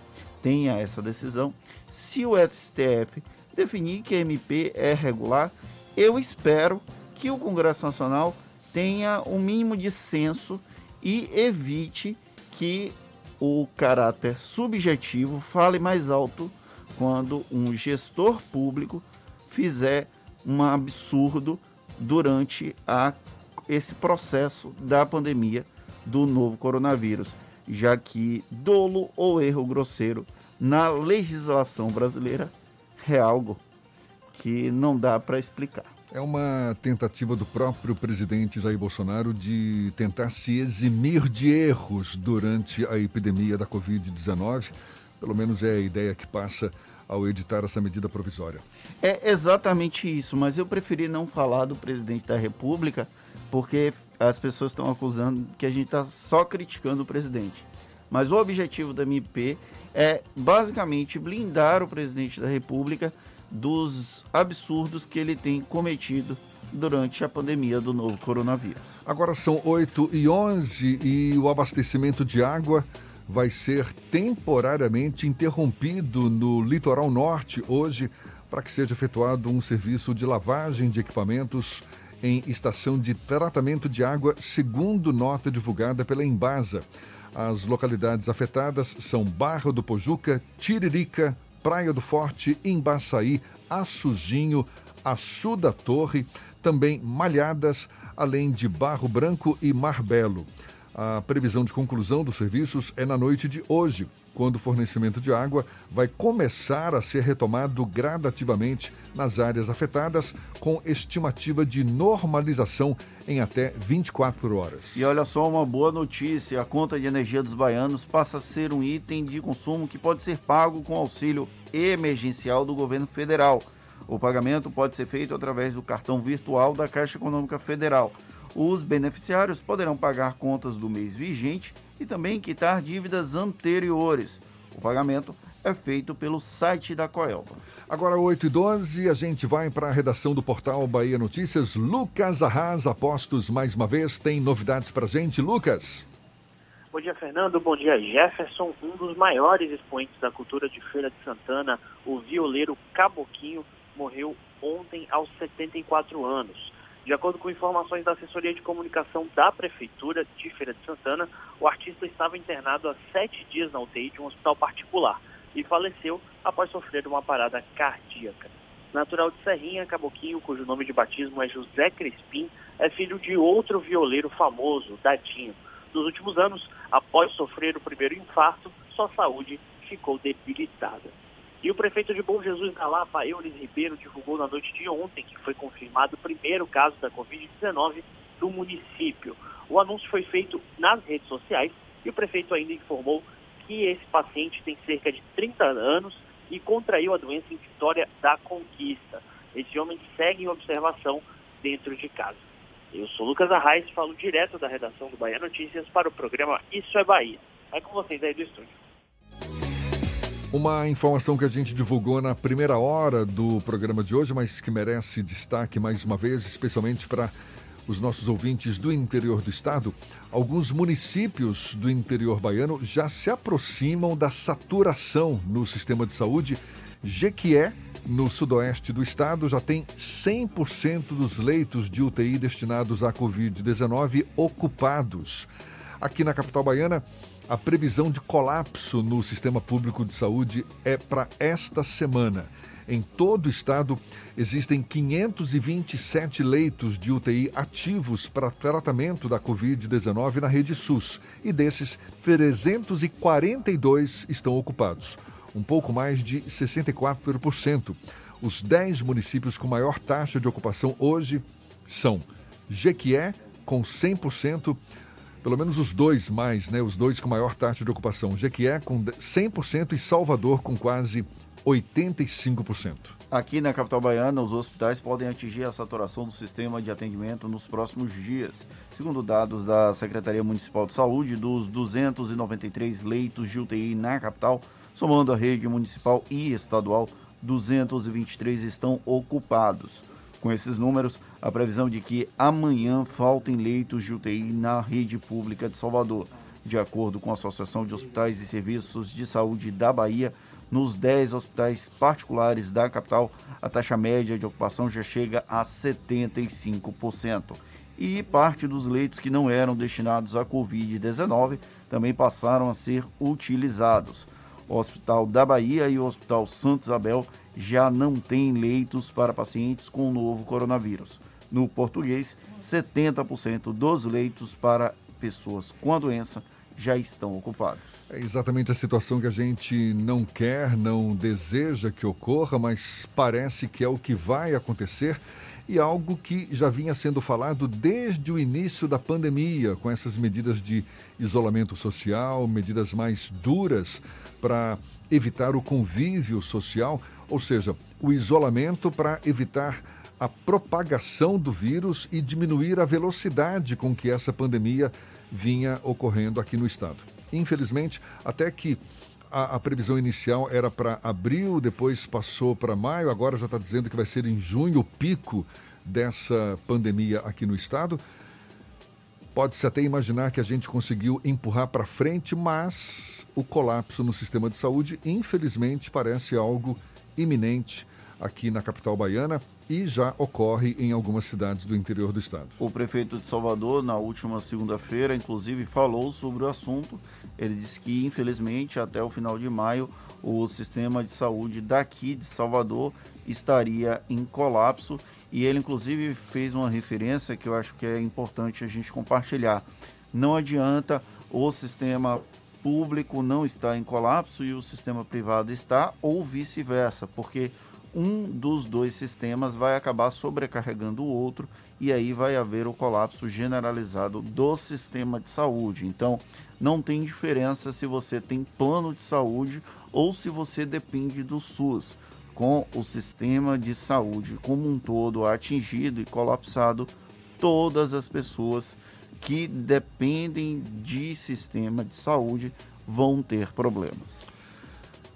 S5: tenha essa decisão. Se o STF definir que a MP é regular, eu espero que o Congresso Nacional tenha o um mínimo de senso e evite que o caráter subjetivo fale mais alto quando um gestor público fizer um absurdo durante a, esse processo da pandemia do novo coronavírus, já que dolo ou erro grosseiro na legislação brasileira é algo que não dá para explicar.
S4: É uma tentativa do próprio presidente Jair Bolsonaro de tentar se eximir de erros durante a epidemia da Covid-19. Pelo menos é a ideia que passa ao editar essa medida provisória.
S5: É exatamente isso, mas eu preferi não falar do presidente da República, porque as pessoas estão acusando que a gente está só criticando o presidente. Mas o objetivo da MP é basicamente blindar o presidente da República dos absurdos que ele tem cometido durante a pandemia do novo coronavírus.
S4: Agora são 8 e 11 e o abastecimento de água vai ser temporariamente interrompido no litoral norte hoje para que seja efetuado um serviço de lavagem de equipamentos em estação de tratamento de água, segundo nota divulgada pela Embasa. As localidades afetadas são Barra do Pojuca, Tiririca, Praia do Forte, Embaçaí, Açuzinho, Açu da Torre, também Malhadas, além de Barro Branco e Marbelo. A previsão de conclusão dos serviços é na noite de hoje, quando o fornecimento de água vai começar a ser retomado gradativamente nas áreas afetadas, com estimativa de normalização em até 24 horas.
S5: E olha só uma boa notícia: a conta de energia dos baianos passa a ser um item de consumo que pode ser pago com auxílio emergencial do governo federal. O pagamento pode ser feito através do cartão virtual da Caixa Econômica Federal. Os beneficiários poderão pagar contas do mês vigente e também quitar dívidas anteriores. O pagamento é feito pelo site da Coelba.
S4: Agora, 8 e 12 a gente vai para a redação do portal Bahia Notícias. Lucas Arras, apostos mais uma vez, tem novidades para gente. Lucas.
S12: Bom dia, Fernando. Bom dia, Jefferson. Um dos maiores expoentes da cultura de Feira de Santana, o violeiro Caboquinho, morreu ontem aos 74 anos. De acordo com informações da assessoria de comunicação da Prefeitura de Feira de Santana, o artista estava internado há sete dias na UTI de um hospital particular e faleceu após sofrer uma parada cardíaca. Natural de Serrinha, Caboquinho, cujo nome de batismo é José Crespim, é filho de outro violeiro famoso, Dadinho. Nos últimos anos, após sofrer o primeiro infarto, sua saúde ficou debilitada. E o prefeito de Bom Jesus da Lapa, Eulis Ribeiro, divulgou na noite de ontem que foi confirmado o primeiro caso da Covid-19 do município. O anúncio foi feito nas redes sociais e o prefeito ainda informou que esse paciente tem cerca de 30 anos e contraiu a doença em Vitória da Conquista. Esse homem segue em observação dentro de casa. Eu sou Lucas Arraes, falo direto da redação do Bahia Notícias para o programa Isso é Bahia. É com vocês aí do estúdio.
S4: Uma informação que a gente divulgou na primeira hora do programa de hoje, mas que merece destaque mais uma vez, especialmente para os nossos ouvintes do interior do estado, alguns municípios do interior baiano já se aproximam da saturação no sistema de saúde. Jequié, no sudoeste do estado, já tem 100% dos leitos de UTI destinados à Covid-19 ocupados. Aqui na capital baiana, a previsão de colapso no sistema público de saúde é para esta semana. Em todo o estado, existem 527 leitos de UTI ativos para tratamento da Covid-19 na rede SUS e desses, 342 estão ocupados, um pouco mais de 64%. Os 10 municípios com maior taxa de ocupação hoje são Jequié, com 100%, pelo menos os dois mais, né? Os dois com maior taxa de ocupação. Jequié com 100% e Salvador com quase 85%.
S5: Aqui na capital baiana, os hospitais podem atingir a saturação do sistema de atendimento nos próximos dias. Segundo dados da Secretaria Municipal de Saúde, dos 293 leitos de UTI na capital, somando a rede municipal e estadual, 223 estão ocupados. Com esses números, a previsão de que amanhã faltem leitos de UTI na rede pública de Salvador. De acordo com a Associação de Hospitais e Serviços de Saúde da Bahia, nos 10 hospitais particulares da capital, a taxa média de ocupação já chega a 75%. E parte dos leitos que não eram destinados à Covid-19 também passaram a ser utilizados. O Hospital da Bahia e o Hospital Santa Isabel já não têm leitos para pacientes com o novo coronavírus. No português, 70% dos leitos para pessoas com a doença já estão ocupados.
S4: É exatamente a situação que a gente não quer, não deseja que ocorra, mas parece que é o que vai acontecer e algo que já vinha sendo falado desde o início da pandemia, com essas medidas de isolamento social, medidas mais duras para evitar o convívio social, ou seja, o isolamento para evitar a propagação do vírus e diminuir a velocidade com que essa pandemia vinha ocorrendo aqui no estado. Infelizmente, até que a, a previsão inicial era para abril, depois passou para maio, agora já está dizendo que vai ser em junho o pico dessa pandemia aqui no estado. Pode-se até imaginar que a gente conseguiu empurrar para frente, mas o colapso no sistema de saúde, infelizmente, parece algo iminente aqui na capital baiana e já ocorre em algumas cidades do interior do estado.
S5: O prefeito de Salvador, na última segunda-feira, inclusive, falou sobre o assunto. Ele disse que, infelizmente, até o final de maio, o sistema de saúde daqui de Salvador estaria em colapso. E ele, inclusive, fez uma referência que eu acho que é importante a gente compartilhar. Não adianta o sistema público não estar em colapso e o sistema privado está, ou vice-versa, porque um dos dois sistemas vai acabar sobrecarregando o outro e aí vai haver o colapso generalizado do sistema de saúde. Então, não tem diferença se você tem plano de saúde ou se você depende do SUS. Com o sistema de saúde como um todo atingido e colapsado, todas as pessoas que dependem de sistema de saúde vão ter problemas.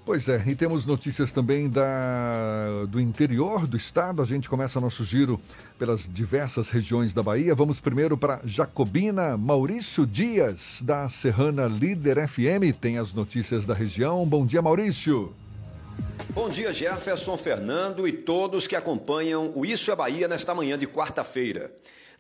S4: Pois é, e temos notícias também da, do interior do estado. A gente começa nosso giro pelas diversas regiões da Bahia. Vamos primeiro para Jacobina. Maurício Dias, da Serrana Líder FM, tem as notícias da região. Bom dia, Maurício.
S22: Bom dia, Jefferson, Fernando e todos que acompanham o Isso é Bahia nesta manhã de quarta-feira.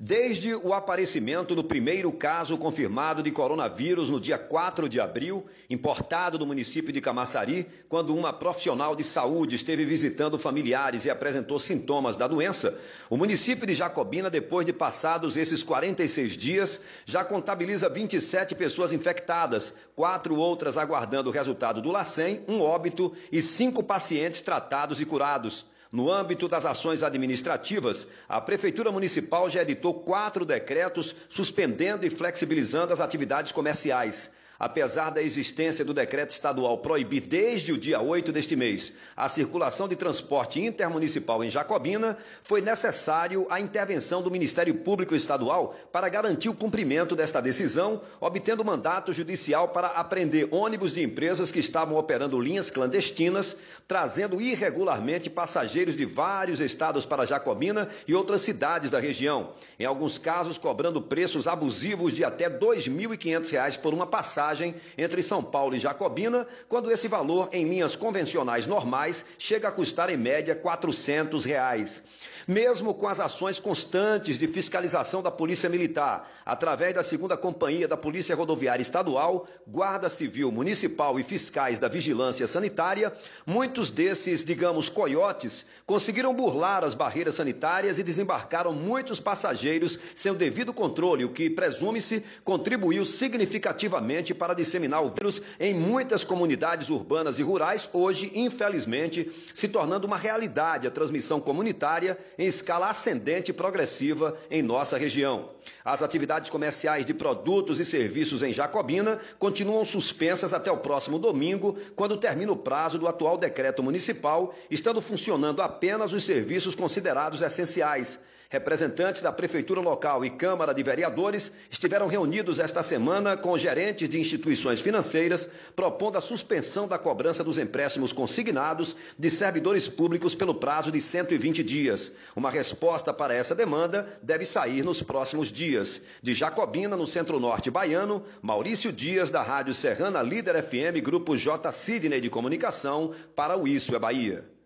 S22: Desde o aparecimento do primeiro caso confirmado de coronavírus no dia 4 de abril, importado do município de Camaçari, quando uma profissional de saúde esteve visitando familiares e apresentou sintomas da doença, o município de Jacobina, depois de passados esses 46 dias, já contabiliza 27 pessoas infectadas, quatro outras aguardando o resultado do LACEN, um óbito e cinco pacientes tratados e curados. No âmbito das ações administrativas, a Prefeitura Municipal já editou quatro decretos suspendendo e flexibilizando as atividades comerciais. Apesar da existência do decreto estadual proibir desde o dia 8 deste mês a circulação de transporte intermunicipal em Jacobina, foi necessário a intervenção do Ministério Público Estadual para garantir o cumprimento desta decisão, obtendo mandato judicial para apreender ônibus de empresas que estavam operando linhas clandestinas, trazendo irregularmente passageiros de vários estados para Jacobina e outras cidades da região. Em alguns casos, cobrando preços abusivos de até R$ 2.500 por uma passagem entre São Paulo e Jacobina, quando esse valor em linhas convencionais normais chega a custar em média 400 reais. Mesmo com as ações constantes de fiscalização da Polícia Militar, através da segunda companhia da Polícia Rodoviária Estadual, Guarda Civil Municipal e fiscais da Vigilância Sanitária, muitos desses, digamos, coiotes, conseguiram burlar as barreiras sanitárias e desembarcaram muitos passageiros sem o devido controle, o que, presume-se, contribuiu significativamente para disseminar o vírus em muitas comunidades urbanas e rurais, hoje, infelizmente, se tornando uma realidade a transmissão comunitária em escala ascendente e progressiva em nossa região. As atividades comerciais de produtos e serviços em Jacobina continuam suspensas até o próximo domingo, quando termina o prazo do atual decreto municipal, estando funcionando apenas os serviços considerados essenciais Representantes da Prefeitura Local e Câmara de Vereadores estiveram reunidos esta semana com gerentes de instituições financeiras, propondo a suspensão da cobrança dos empréstimos consignados de servidores públicos pelo prazo de 120 dias. Uma resposta para essa demanda deve sair nos próximos dias. De Jacobina, no centro-norte baiano, Maurício Dias, da Rádio Serrana Líder FM, Grupo J. Sidney de Comunicação, para o Isso é Bahia.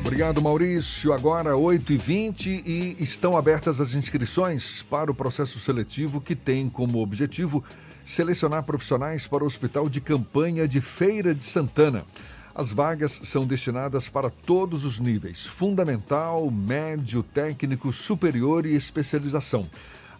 S4: Obrigado, Maurício. Agora 8h20 e estão abertas as inscrições para o processo seletivo que tem como objetivo selecionar profissionais para o Hospital de Campanha de Feira de Santana. As vagas são destinadas para todos os níveis: fundamental, médio, técnico, superior e especialização.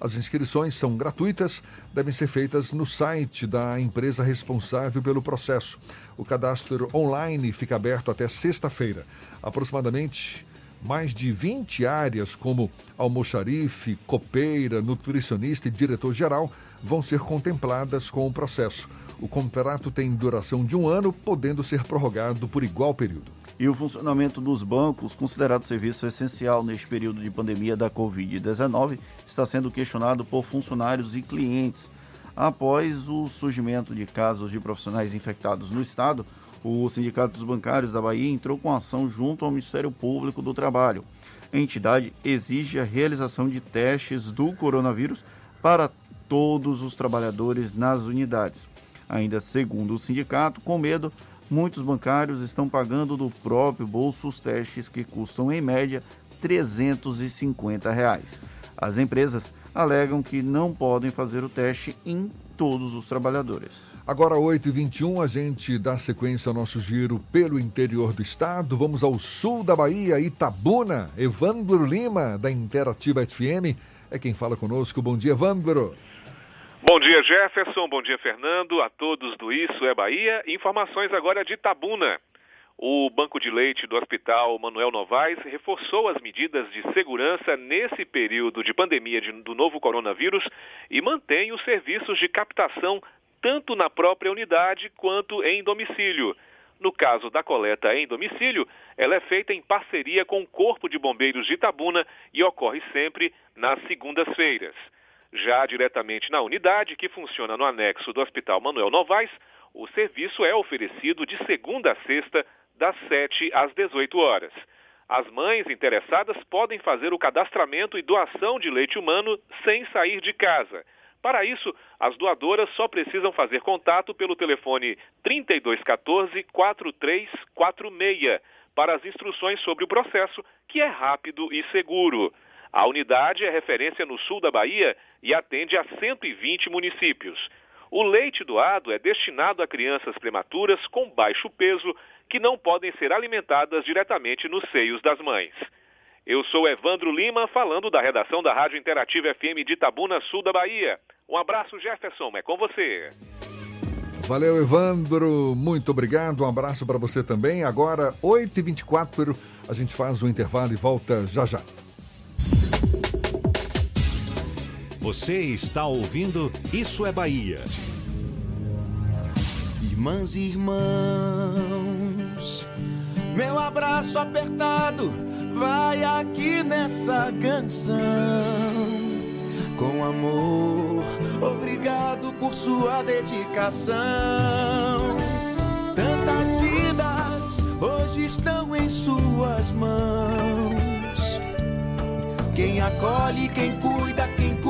S4: As inscrições são gratuitas, devem ser feitas no site da empresa responsável pelo processo. O cadastro online fica aberto até sexta-feira. Aproximadamente mais de 20 áreas, como almoxarife, copeira, nutricionista e diretor-geral, vão ser contempladas com o processo. O contrato tem duração de um ano, podendo ser prorrogado por igual período.
S5: E o funcionamento dos bancos, considerado serviço essencial neste período de pandemia da Covid-19, está sendo questionado por funcionários e clientes. Após o surgimento de casos de profissionais infectados no estado, o Sindicato dos Bancários da Bahia entrou com ação junto ao Ministério Público do Trabalho. A entidade exige a realização de testes do coronavírus para todos os trabalhadores nas unidades. Ainda segundo o sindicato, com medo Muitos bancários estão pagando do próprio bolso os testes que custam em média 350 reais. As empresas alegam que não podem fazer o teste em todos os trabalhadores.
S4: Agora, 8h21, a gente dá sequência ao nosso giro pelo interior do estado. Vamos ao sul da Bahia, Itabuna. Evandro Lima, da Interativa FM, é quem fala conosco. Bom dia, Evandro.
S23: Bom dia, Jefferson. Bom dia, Fernando. A todos do Isso é Bahia. Informações agora de Tabuna. O Banco de Leite do Hospital Manuel Novaes reforçou as medidas de segurança nesse período de pandemia de, do novo coronavírus e mantém os serviços de captação tanto na própria unidade quanto em domicílio. No caso da coleta em domicílio, ela é feita em parceria com o Corpo de Bombeiros de Itabuna e ocorre sempre nas segundas-feiras. Já diretamente na unidade, que funciona no anexo do Hospital Manuel Novaes, o serviço é oferecido de segunda a sexta, das 7 às 18 horas. As mães interessadas podem fazer o cadastramento e doação de leite humano sem sair de casa. Para isso, as doadoras só precisam fazer contato pelo telefone 3214 4346 para as instruções sobre o processo, que é rápido e seguro. A unidade é referência no sul da Bahia e atende a 120 municípios. O leite doado é destinado a crianças prematuras com baixo peso que não podem ser alimentadas diretamente nos seios das mães. Eu sou Evandro Lima, falando da redação da Rádio Interativa FM de Itabuna, sul da Bahia. Um abraço, Jefferson, é com você.
S4: Valeu, Evandro. Muito obrigado. Um abraço para você também. Agora, 8h24, a gente faz o um intervalo e volta já já.
S2: Você está ouvindo Isso é Bahia.
S1: Irmãs e irmãos, meu abraço apertado vai aqui nessa canção. Com amor, obrigado por sua dedicação. Tantas vidas hoje estão em suas mãos. Quem acolhe, quem cuida, quem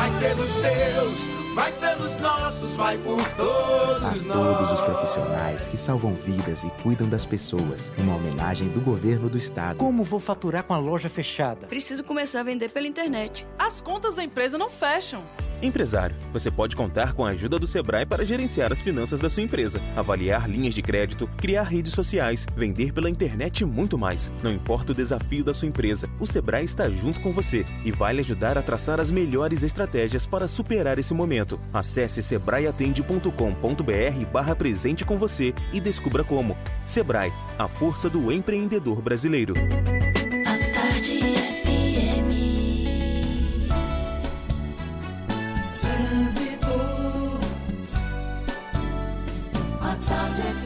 S1: Vai pelos seus, vai pelos nossos, vai por todos
S21: a
S1: nós.
S21: todos os profissionais que salvam vidas e cuidam das pessoas. Uma homenagem do governo do estado.
S24: Como vou faturar com a loja fechada?
S25: Preciso começar a vender pela internet. As contas da empresa não fecham.
S26: Empresário, você pode contar com a ajuda do Sebrae para gerenciar as finanças da sua empresa, avaliar linhas de crédito, criar redes sociais, vender pela internet e muito mais. Não importa o desafio da sua empresa, o Sebrae está junto com você e vai lhe ajudar a traçar as melhores estratégias para superar esse momento. Acesse sebraeatende.com.br barra presente com você e descubra como. Sebrae, a força do empreendedor brasileiro.
S27: A tarde FM.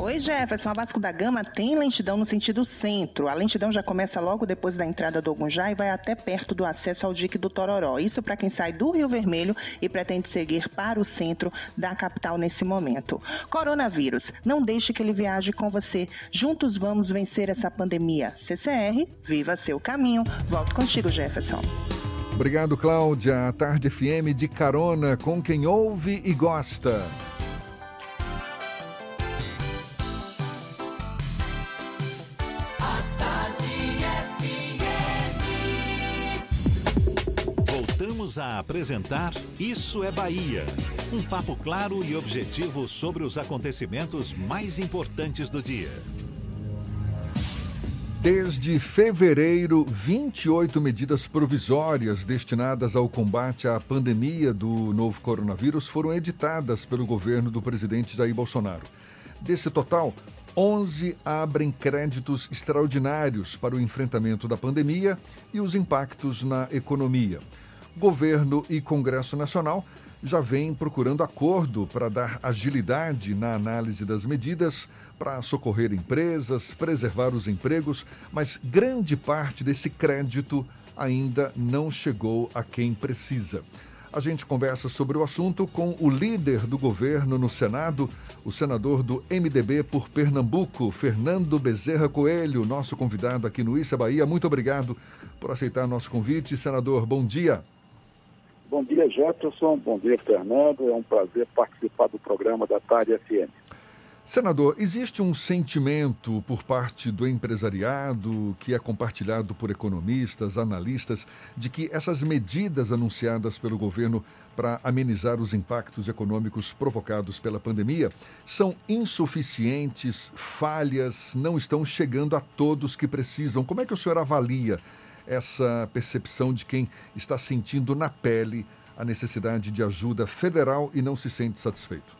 S7: Oi, Jefferson. A Vasco da Gama tem lentidão no sentido centro. A lentidão já começa logo depois da entrada do Ogunjá e vai até perto do acesso ao dique do Tororó. Isso para quem sai do Rio Vermelho e pretende seguir para o centro da capital nesse momento. Coronavírus, não deixe que ele viaje com você. Juntos vamos vencer essa pandemia. CCR, viva seu caminho. Volto contigo, Jefferson.
S4: Obrigado, Cláudia. A Tarde FM de carona com quem ouve e gosta.
S2: Voltamos a apresentar Isso é Bahia. Um papo claro e objetivo sobre os acontecimentos mais importantes do dia.
S4: Desde fevereiro, 28 medidas provisórias destinadas ao combate à pandemia do novo coronavírus foram editadas pelo governo do presidente Jair Bolsonaro. Desse total, 11 abrem créditos extraordinários para o enfrentamento da pandemia e os impactos na economia. Governo e Congresso Nacional já vêm procurando acordo para dar agilidade na análise das medidas para socorrer empresas, preservar os empregos, mas grande parte desse crédito ainda não chegou a quem precisa. A gente conversa sobre o assunto com o líder do governo no Senado, o senador do MDB por Pernambuco, Fernando Bezerra Coelho, nosso convidado aqui no Issa Bahia. Muito obrigado por aceitar nosso convite. Senador, bom dia.
S28: Bom dia, Jefferson. Bom dia, Fernando. É um prazer participar do programa da Tarde FM.
S4: Senador, existe um sentimento por parte do empresariado, que é compartilhado por economistas, analistas, de que essas medidas anunciadas pelo governo para amenizar os impactos econômicos provocados pela pandemia são insuficientes, falhas, não estão chegando a todos que precisam. Como é que o senhor avalia essa percepção de quem está sentindo na pele a necessidade de ajuda federal e não se sente satisfeito?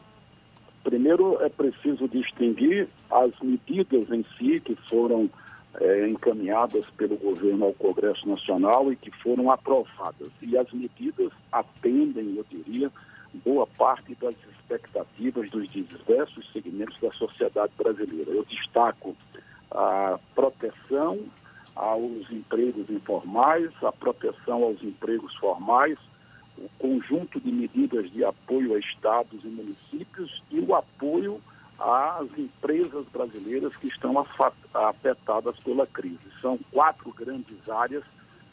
S28: Primeiro, é preciso distinguir as medidas em si que foram é, encaminhadas pelo governo ao Congresso Nacional e que foram aprovadas. E as medidas atendem, eu diria, boa parte das expectativas dos diversos segmentos da sociedade brasileira. Eu destaco a proteção aos empregos informais, a proteção aos empregos formais, o conjunto de medidas de apoio a estados e municípios e o apoio às empresas brasileiras que estão afetadas pela crise. São quatro grandes áreas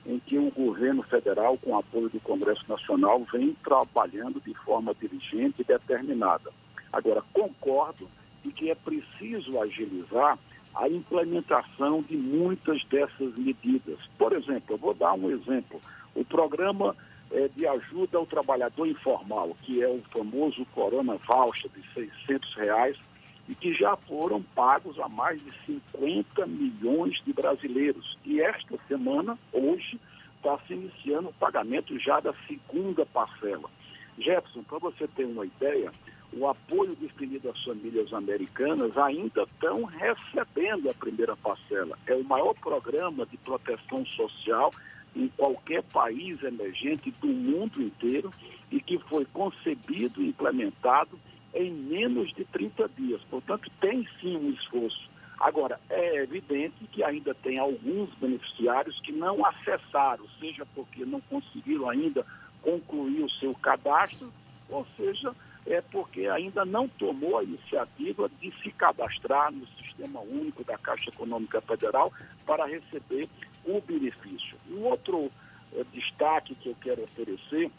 S28: em que o governo federal, com apoio do Congresso Nacional, vem trabalhando de forma diligente e determinada. Agora, concordo de que é preciso agilizar a implementação de muitas dessas medidas. Por exemplo, eu vou dar um exemplo. O programa eh, de ajuda ao trabalhador informal, que é o famoso Corona Voucher de 600 reais, e que já foram pagos a mais de 50 milhões de brasileiros. E esta semana, hoje, está se iniciando o pagamento já da segunda parcela. Jefferson, para você ter uma ideia, o apoio definido às famílias americanas ainda estão recebendo a primeira parcela. É o maior programa de proteção social em qualquer país emergente do mundo inteiro e que foi concebido e implementado em menos de 30 dias. Portanto, tem sim um esforço. Agora, é evidente que ainda tem alguns beneficiários que não acessaram, seja porque não conseguiram ainda concluir o seu cadastro, ou seja, é porque ainda não tomou a iniciativa de se cadastrar no Sistema Único da Caixa Econômica Federal para receber o benefício. Um outro é, destaque que eu quero oferecer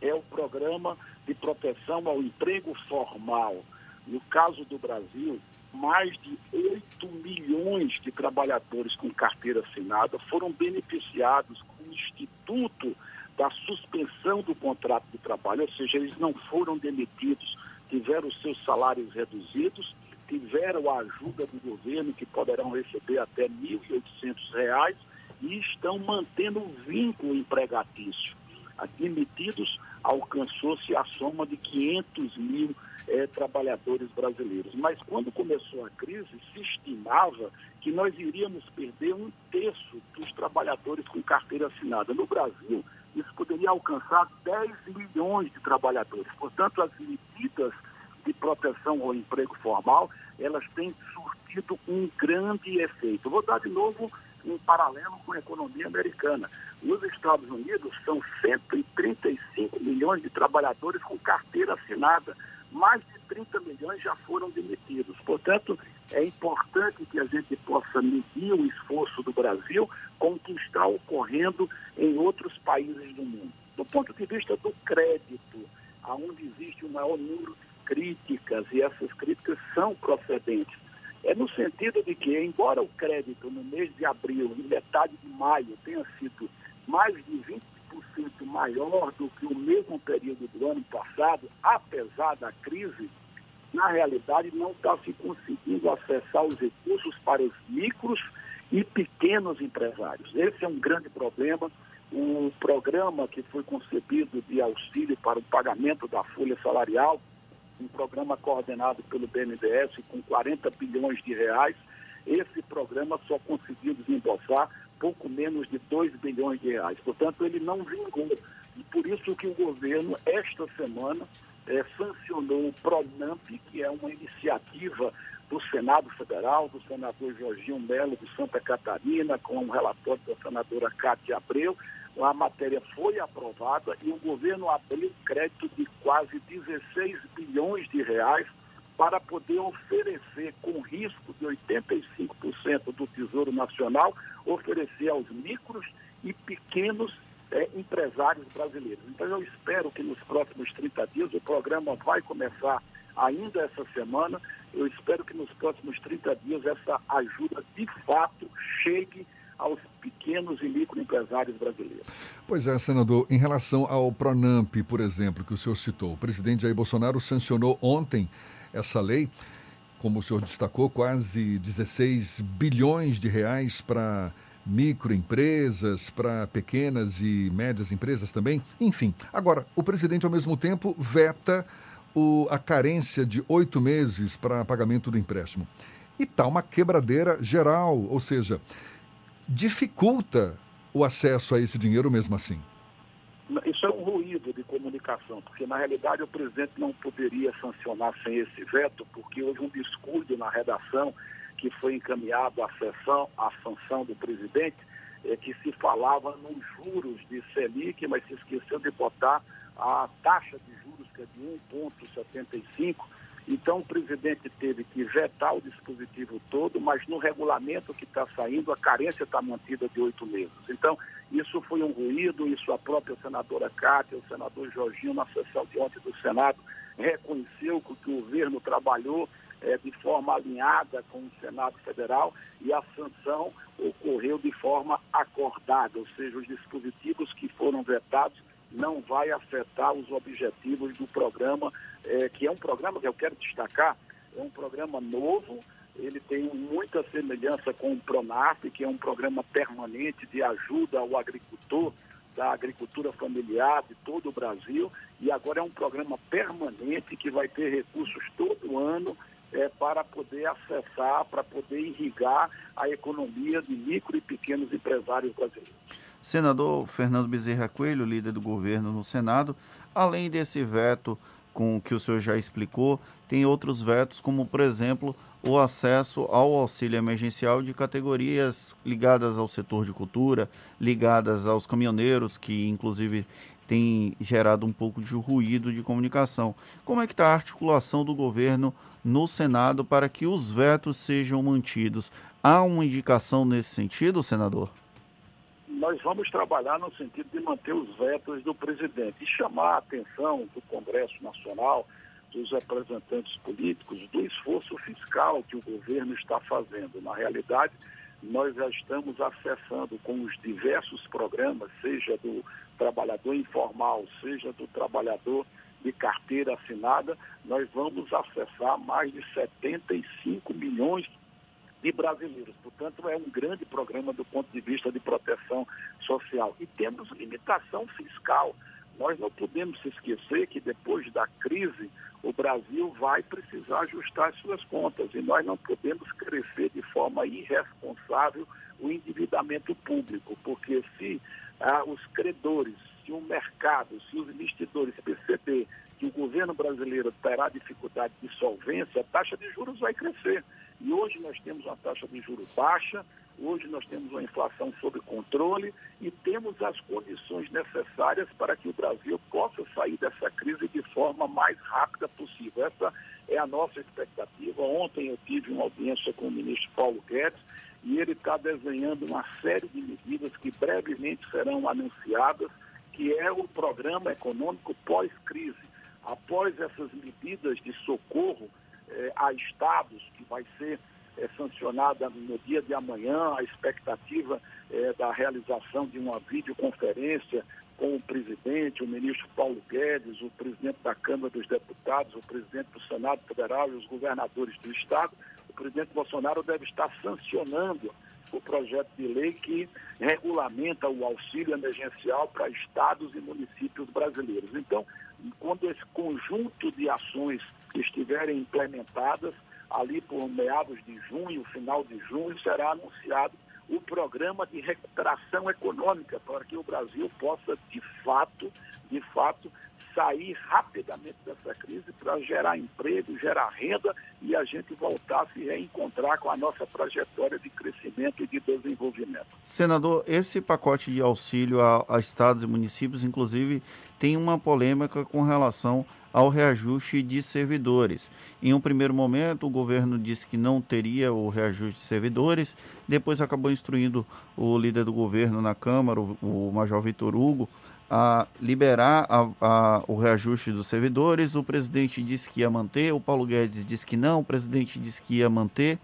S28: é o programa de proteção ao emprego formal. No caso do Brasil, mais de 8 milhões de trabalhadores com carteira assinada foram beneficiados com o Instituto da suspensão do contrato de trabalho, ou seja, eles não foram demitidos, tiveram seus salários reduzidos, tiveram a ajuda do governo, que poderão receber até R$ 1.800, e estão mantendo o vínculo empregatício. Admitidos, alcançou-se a soma de 500 mil é, trabalhadores brasileiros. Mas quando começou a crise, se estimava que nós iríamos perder um terço dos trabalhadores com carteira assinada. No Brasil, isso poderia alcançar 10 milhões de trabalhadores. Portanto, as medidas de proteção ao emprego formal, elas têm surtido um grande efeito. Vou dar de novo um paralelo com a economia americana. Nos Estados Unidos, são 135 milhões de trabalhadores com carteira assinada. Mais de 30 milhões já foram demitidos. Portanto, é importante que a gente possa medir o esforço do Brasil com o que está ocorrendo em outros países do mundo. Do ponto de vista do crédito, onde existe o maior número de críticas, e essas críticas são procedentes, é no sentido de que, embora o crédito no mês de abril e metade de maio tenha sido mais de 20% maior do que o mesmo período do ano passado, apesar da crise, na realidade não está se conseguindo acessar os recursos para os micros e pequenos empresários. Esse é um grande problema. O programa que foi concebido de auxílio para o pagamento da folha salarial um programa coordenado pelo BNDES com 40 bilhões de reais. Esse programa só conseguiu desembolsar pouco menos de 2 bilhões de reais. Portanto, ele não vingou. E por isso que o governo, esta semana, é, sancionou o PRONAMP, que é uma iniciativa do Senado Federal, do senador Jorginho Melo de Santa Catarina, com um relatório da senadora Cátia Abreu, a matéria foi aprovada e o governo abriu crédito de quase 16 bilhões de reais para poder oferecer, com risco de 85% do Tesouro Nacional, oferecer aos micros e pequenos é, empresários brasileiros. Então, eu espero que nos próximos 30 dias o programa vai começar ainda essa semana. Eu espero que nos próximos 30 dias essa ajuda de fato chegue aos pequenos e microempresários brasileiros.
S4: Pois é, senador, em relação ao Pronamp, por exemplo, que o senhor citou, o presidente Jair Bolsonaro sancionou ontem essa lei, como o senhor destacou, quase 16 bilhões de reais para microempresas, para pequenas e médias empresas também. Enfim, agora, o presidente, ao mesmo tempo, veta o, a carência de oito meses para pagamento do empréstimo. E está uma quebradeira geral, ou seja, dificulta o acesso a esse dinheiro mesmo assim.
S28: Isso é um ruído de comunicação, porque na realidade o presidente não poderia sancionar sem esse veto, porque houve um descuido na redação que foi encaminhado à sessão, à sanção do presidente, é, que se falava nos juros de Selic, mas se esqueceu de botar a taxa de juros, que é de 1,75 então, o presidente teve que vetar o dispositivo todo, mas no regulamento que está saindo, a carência está mantida de oito meses. Então, isso foi um ruído, isso a própria senadora Cátia, o senador Jorginho, na sessão de ontem do Senado, reconheceu que o governo trabalhou é, de forma alinhada com o Senado Federal e a sanção ocorreu de forma acordada, ou seja, os dispositivos que foram vetados não vai afetar os objetivos do programa, é, que é um programa que eu quero destacar, é um programa novo, ele tem muita semelhança com o Pronaf, que é um programa permanente de ajuda ao agricultor, da agricultura familiar de todo o Brasil, e agora é um programa permanente que vai ter recursos todo ano é, para poder acessar, para poder irrigar a economia de micro e pequenos empresários brasileiros.
S5: Senador Fernando Bezerra Coelho, líder do governo no Senado, além desse veto com que o senhor já explicou, tem outros vetos, como por exemplo o acesso ao auxílio emergencial de categorias ligadas ao setor de cultura, ligadas aos caminhoneiros, que inclusive tem gerado um pouco de ruído de comunicação. Como é que está a articulação do governo no Senado para que os vetos sejam mantidos? Há uma indicação nesse sentido, senador?
S28: Nós vamos trabalhar no sentido de manter os vetos do presidente e chamar a atenção do Congresso Nacional, dos representantes políticos, do esforço fiscal que o governo está fazendo. Na realidade, nós já estamos acessando com os diversos programas, seja do trabalhador informal, seja do trabalhador de carteira assinada, nós vamos acessar mais de 75 milhões de brasileiros. Portanto, é um grande programa do ponto de vista de proteção social. E temos limitação fiscal. Nós não podemos esquecer que depois da crise, o Brasil vai precisar ajustar as suas contas e nós não podemos crescer de forma irresponsável o endividamento público, porque se ah, os credores, o mercado, se os investidores perceber que o governo brasileiro terá dificuldade de solvência, a taxa de juros vai crescer. E hoje nós temos uma taxa de juros baixa, hoje nós temos uma inflação sob controle e temos as condições necessárias para que o Brasil possa sair dessa crise de forma mais rápida possível. Essa é a nossa expectativa. Ontem eu tive uma audiência com o ministro Paulo Guedes e ele está desenhando uma série de medidas que brevemente serão anunciadas, que é o programa econômico pós-crise. Após essas medidas de socorro, eh, a estados, que vai ser eh, sancionada no dia de amanhã, a expectativa eh, da realização de uma videoconferência com o presidente, o ministro Paulo Guedes, o presidente da Câmara dos Deputados, o presidente do Senado Federal e os governadores do Estado, o presidente Bolsonaro deve estar sancionando o projeto de lei que regulamenta o auxílio emergencial para estados e municípios brasileiros. Então, quando esse conjunto de ações estiverem implementadas, ali por meados de junho, final de junho, será anunciado o programa de recuperação econômica para que o Brasil possa de fato, de fato, sair rapidamente dessa crise para gerar emprego, gerar renda e a gente voltar a se reencontrar com a nossa trajetória de crescimento e de desenvolvimento.
S5: Senador, esse pacote de auxílio a, a estados e municípios, inclusive, tem uma polêmica com relação ao reajuste de servidores. Em um primeiro momento, o governo disse que não teria o reajuste de servidores, depois acabou instruindo o líder do governo na Câmara, o, o Major Vitor Hugo, a liberar a, a, o reajuste dos servidores. O presidente disse que ia manter, o Paulo Guedes disse que não, o presidente disse que ia manter.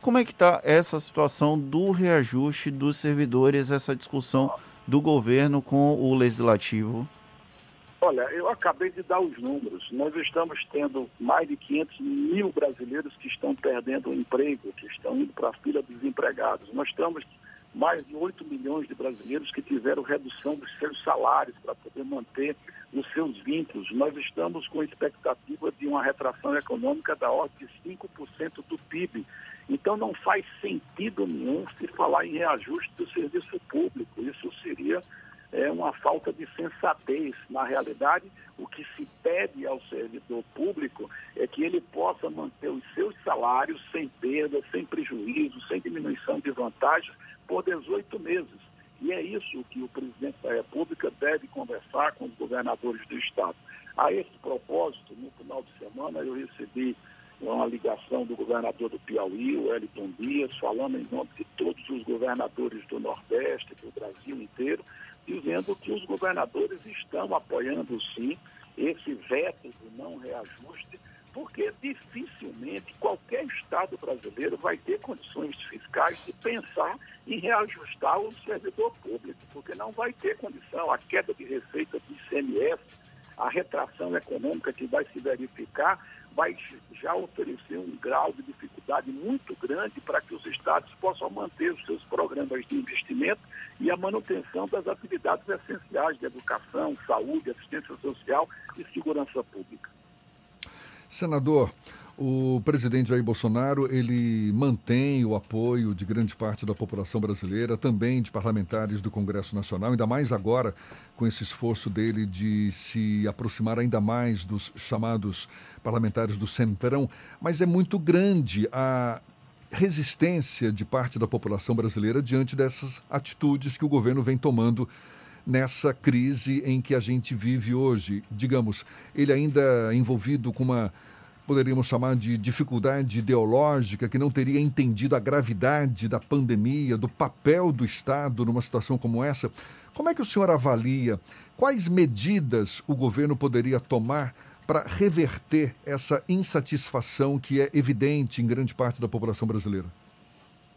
S5: Como é que está essa situação do reajuste dos servidores, essa discussão do governo com o legislativo?
S28: Olha, eu acabei de dar os números. Nós estamos tendo mais de 500 mil brasileiros que estão perdendo o emprego, que estão indo para a fila dos desempregados. Nós estamos mais de 8 milhões de brasileiros que tiveram redução dos seus salários para poder manter os seus vínculos. Nós estamos com expectativa de uma retração econômica da ordem de 5% do PIB. Então não faz sentido nenhum se falar em reajuste do serviço público. Isso seria é uma falta de sensatez. Na realidade, o que se pede ao servidor público é que ele possa manter os seus salários sem perda, sem prejuízo, sem diminuição de vantagens por 18 meses. E é isso que o presidente da República deve conversar com os governadores do Estado. A esse propósito, no final de semana, eu recebi uma ligação do governador do Piauí, o Wellington Dias, falando em nome de todos os governadores do Nordeste, do Brasil inteiro, dizendo que os governadores estão apoiando sim esse veto do não reajuste, porque dificilmente qualquer Estado brasileiro vai ter condições fiscais de pensar em reajustar o servidor público, porque não vai ter condição. A queda de receita do ICMS, a retração econômica que vai se verificar, vai já oferecer um grau de dificuldade muito grande para que os estados possam manter os seus programas de investimento e a manutenção das atividades essenciais de educação, saúde, assistência social e segurança pública.
S4: Senador, o presidente Jair Bolsonaro, ele mantém o apoio de grande parte da população brasileira, também de parlamentares do Congresso Nacional, ainda mais agora com esse esforço dele de se aproximar ainda mais dos chamados parlamentares do Centrão, mas é muito grande a resistência de parte da população brasileira diante dessas atitudes que o governo vem tomando nessa crise em que a gente vive hoje. Digamos, ele ainda é envolvido com uma, poderíamos chamar de dificuldade ideológica, que não teria entendido a gravidade da pandemia, do papel do Estado numa situação como essa. Como é que o senhor avalia? Quais medidas o governo poderia tomar para reverter essa insatisfação que é evidente em grande parte da população brasileira?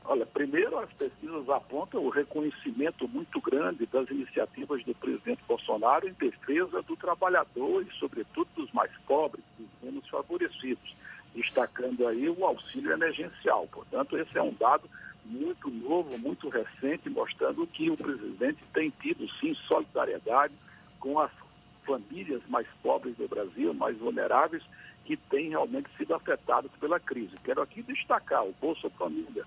S28: Olha, primeiro as pesquisas apontam o reconhecimento muito grande das iniciativas do presidente Bolsonaro em defesa do trabalhador e, sobretudo, dos mais pobres, dos menos favorecidos, destacando aí o auxílio emergencial. Portanto, esse é um dado muito novo, muito recente, mostrando que o presidente tem tido, sim, solidariedade com as famílias mais pobres do Brasil, mais vulneráveis, que têm realmente sido afetadas pela crise. Quero aqui destacar o Bolsa Família,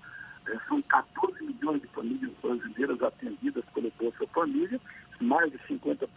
S28: são 14 milhões de famílias brasileiras atendidas pelo Bolsa Família, mais de 50%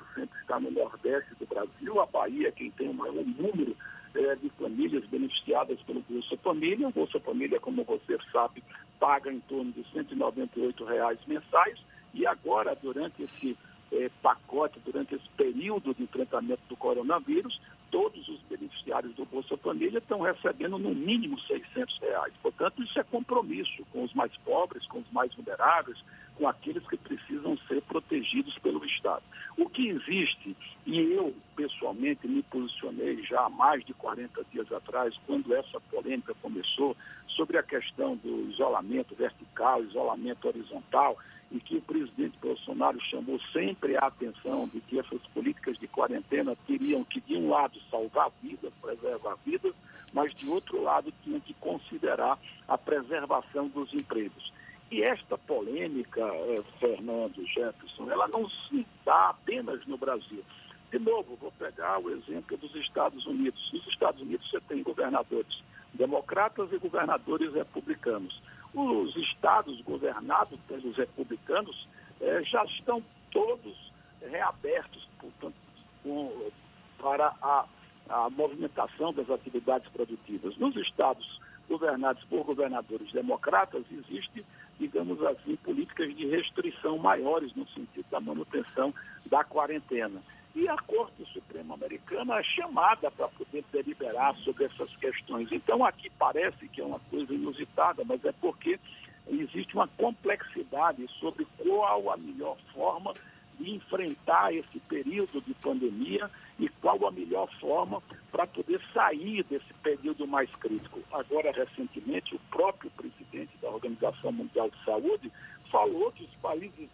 S28: está no Nordeste do Brasil, a Bahia é quem tem o maior número é, de famílias beneficiadas pelo Bolsa Família. O Bolsa Família, como você sabe, paga em torno de 198 reais mensais. E agora, durante esse é, pacote, durante esse período de enfrentamento do coronavírus, todos os beneficiários do Bolsa Família estão recebendo no mínimo 600 reais. Portanto, isso é compromisso com os mais pobres, com os mais vulneráveis, com aqueles que precisam ser protegidos pelo Estado. O que existe, e eu pessoalmente me posicionei já há mais de 40 dias atrás, quando essa polêmica começou, sobre a questão do isolamento vertical, isolamento horizontal, e que o presidente Bolsonaro chamou sempre a atenção de que essas políticas de quarentena teriam que, de um lado, salvar vidas, preservar vidas, mas, de outro lado, tinham que considerar a preservação dos empregos. E esta polêmica, eh, Fernando Jefferson, ela não se dá apenas no Brasil. De novo, vou pegar o exemplo dos Estados Unidos. Nos Estados Unidos você tem governadores democratas e governadores republicanos os estados governados pelos republicanos eh, já estão todos reabertos, portanto, para a, a movimentação das atividades produtivas. Nos estados governados por governadores democratas, existe, digamos assim, políticas de restrição maiores no sentido da manutenção da quarentena. E a Corte Suprema Americana é chamada para poder deliberar sobre essas questões. Então, aqui parece que é uma coisa inusitada, mas é porque existe uma complexidade sobre qual a melhor forma de enfrentar esse período de pandemia e qual a melhor forma para poder sair desse período mais crítico. Agora, recentemente, o próprio presidente da Organização Mundial de Saúde falou que os países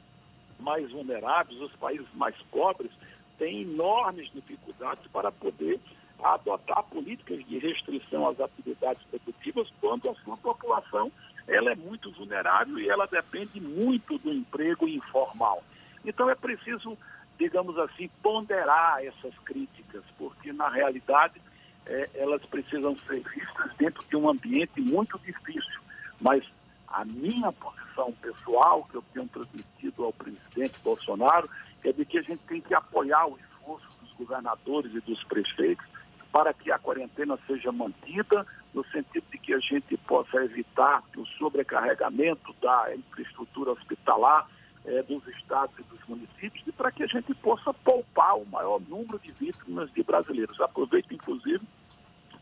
S28: mais vulneráveis, os países mais pobres, tem enormes dificuldades para poder adotar políticas de restrição às atividades produtivas quando a sua população ela é muito vulnerável e ela depende muito do emprego informal. Então é preciso, digamos assim, ponderar essas críticas, porque na realidade é, elas precisam ser vistas dentro de um ambiente muito difícil. Mas a minha posição pessoal, que eu tenho transmitido ao presidente Bolsonaro, é de que a gente tem que apoiar o esforço dos governadores e dos prefeitos para que a quarentena seja mantida, no sentido de que a gente possa evitar o sobrecarregamento da infraestrutura hospitalar eh, dos estados e dos municípios e para que a gente possa poupar o maior número de vítimas de brasileiros. Aproveito, inclusive,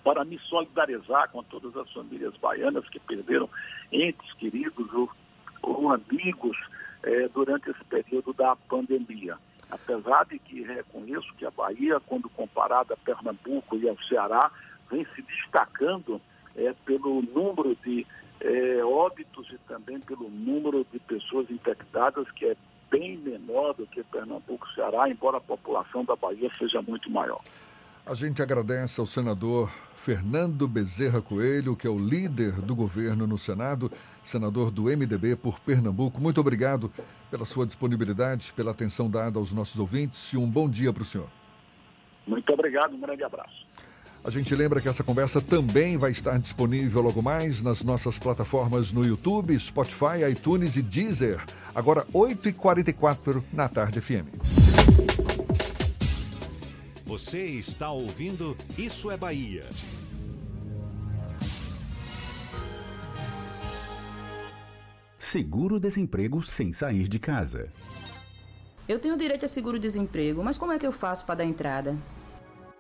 S28: para me solidarizar com todas as famílias baianas que perderam entes queridos ou, ou amigos eh, durante esse período da pandemia. Apesar de que reconheço que a Bahia, quando comparada a Pernambuco e ao Ceará, vem se destacando é, pelo número de é, óbitos e também pelo número de pessoas infectadas, que é bem menor do que Pernambuco e Ceará, embora a população da Bahia seja muito maior.
S4: A gente agradece ao senador Fernando Bezerra Coelho, que é o líder do governo no Senado, senador do MDB por Pernambuco. Muito obrigado pela sua disponibilidade, pela atenção dada aos nossos ouvintes e um bom dia para o senhor.
S28: Muito obrigado, um grande abraço.
S4: A gente lembra que essa conversa também vai estar disponível logo mais nas nossas plataformas no YouTube, Spotify, iTunes e Deezer. Agora, 8h44 na Tarde FM.
S29: Você está ouvindo Isso é Bahia.
S9: Seguro-desemprego sem sair de casa.
S10: Eu tenho direito a seguro-desemprego, mas como é que eu faço para dar entrada?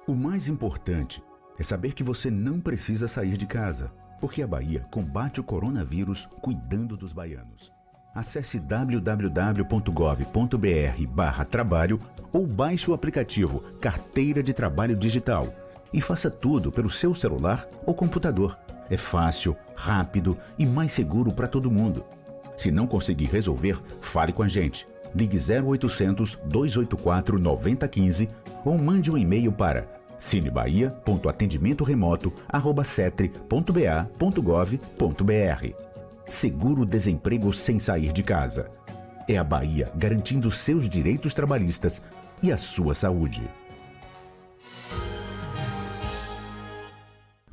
S9: O mais importante é saber que você não precisa sair de casa, porque a Bahia combate o coronavírus cuidando dos baianos. Acesse www.gov.br/trabalho ou baixe o aplicativo Carteira de Trabalho Digital e faça tudo pelo seu celular ou computador. É fácil, rápido e mais seguro para todo mundo. Se não conseguir resolver, fale com a gente. Ligue 0800 284 9015 ou mande um e-mail para cinebahia.atendimentoremoto@cetre.ba.gov.br. Seguro-desemprego sem sair de casa. É a Bahia garantindo seus direitos trabalhistas e a sua saúde.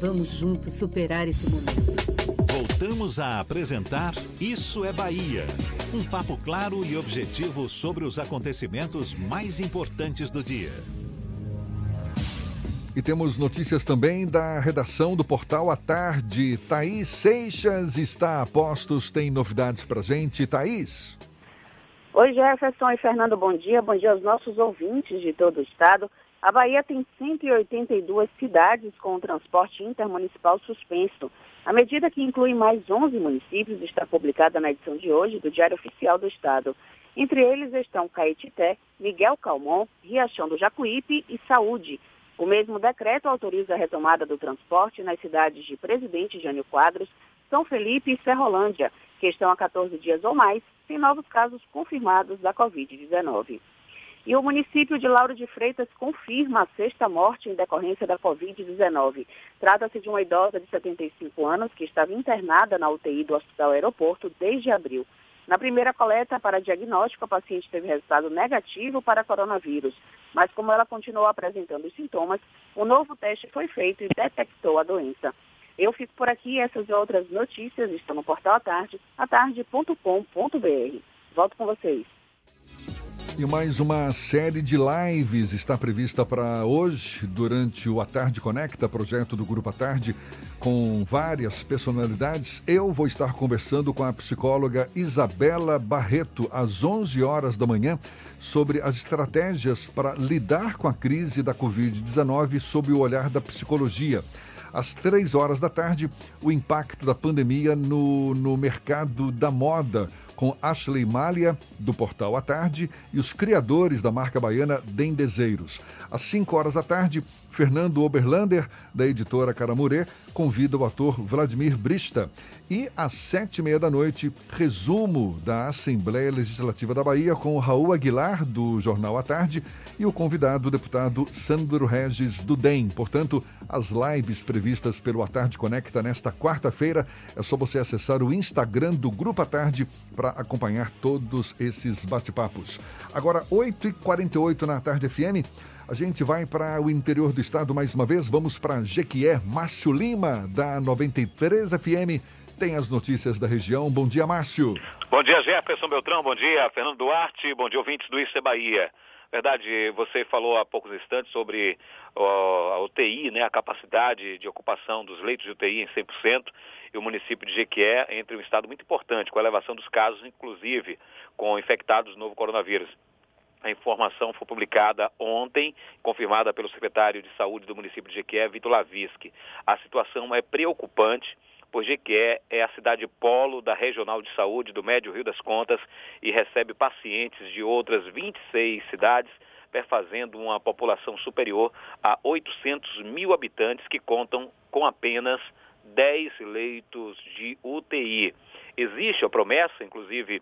S16: Vamos juntos superar esse momento.
S29: Voltamos a apresentar Isso é Bahia. Um papo claro e objetivo sobre os acontecimentos mais importantes do dia.
S4: E temos notícias também da redação do portal à tarde. Thaís Seixas está a postos, tem novidades pra gente. Thaís.
S19: Oi, Jefferson e Fernando, bom dia. Bom dia aos nossos ouvintes de todo o estado. A Bahia tem 182 cidades com o transporte intermunicipal suspenso. A medida, que inclui mais 11 municípios, está publicada na edição de hoje do Diário Oficial do Estado. Entre eles estão Caetité, Miguel Calmon, Riachão do Jacuípe e Saúde. O mesmo decreto autoriza a retomada do transporte nas cidades de Presidente Jânio Quadros, São Felipe e Serrolândia, que estão há 14 dias ou mais sem novos casos confirmados da Covid-19. E o município de Lauro de Freitas confirma a sexta morte em decorrência da Covid-19. Trata-se de uma idosa de 75 anos que estava internada na UTI do Hospital Aeroporto desde abril. Na primeira coleta para diagnóstico, a paciente teve resultado negativo para coronavírus, mas como ela continuou apresentando os sintomas, o novo teste foi feito e detectou a doença. Eu fico por aqui, essas e outras notícias estão no portal à tarde, atarde.com.br. Volto com vocês.
S4: E mais uma série de lives está prevista para hoje, durante o A Tarde Conecta, projeto do Grupo A Tarde, com várias personalidades. Eu vou estar conversando com a psicóloga Isabela Barreto, às 11 horas da manhã, sobre as estratégias para lidar com a crise da Covid-19 sob o olhar da psicologia. Às três horas da tarde, o impacto da pandemia no, no mercado da moda com Ashley Malha, do Portal à Tarde, e os criadores da marca baiana Dendezeiros. Às 5 horas da tarde, Fernando Oberlander, da editora Caramurê, convida o ator Vladimir Brista. E às sete e meia da noite, resumo da Assembleia Legislativa da Bahia com Raul Aguilar, do Jornal à Tarde, e o convidado, o deputado Sandro Regis do DEM. Portanto, as lives previstas pelo A Tarde Conecta nesta quarta-feira, é só você acessar o Instagram do Grupo A Tarde para acompanhar todos esses bate-papos. Agora, 8h48 na Tarde FM. A gente vai para o interior do estado mais uma vez. Vamos para Jequié. Márcio Lima, da 93 FM, tem as notícias da região. Bom dia, Márcio.
S30: Bom dia, Jefferson Beltrão. Bom dia, Fernando Duarte. Bom dia, ouvintes do Isso Bahia. Verdade, você falou há poucos instantes sobre a UTI, né, a capacidade de ocupação dos leitos de UTI em 100%, e o município de Jequié entre um estado muito importante, com a elevação dos casos, inclusive com infectados do novo coronavírus. A informação foi publicada ontem, confirmada pelo secretário de Saúde do município de Jequié, Vitor Lavischi. A situação é preocupante, pois Jequié é a cidade polo da Regional de Saúde do Médio Rio das Contas e recebe pacientes de outras 26 cidades, perfazendo uma população superior a 800 mil habitantes que contam com apenas 10 leitos de UTI. Existe a promessa, inclusive,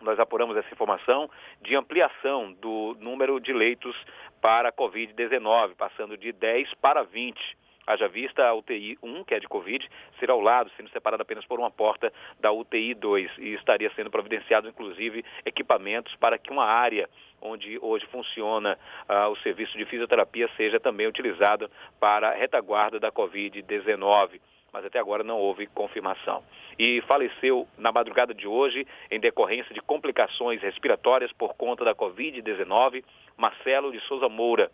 S30: nós apuramos essa informação de ampliação do número de leitos para Covid-19, passando de 10 para 20. Haja vista a UTI 1, que é de Covid, ser ao lado, sendo separada apenas por uma porta da UTI 2 e estaria sendo providenciado, inclusive, equipamentos para que uma área onde hoje funciona uh, o serviço de fisioterapia seja também utilizado para retaguarda da Covid-19 mas até agora não houve confirmação. E faleceu na madrugada de hoje, em decorrência de complicações respiratórias por conta da Covid-19, Marcelo de Souza Moura.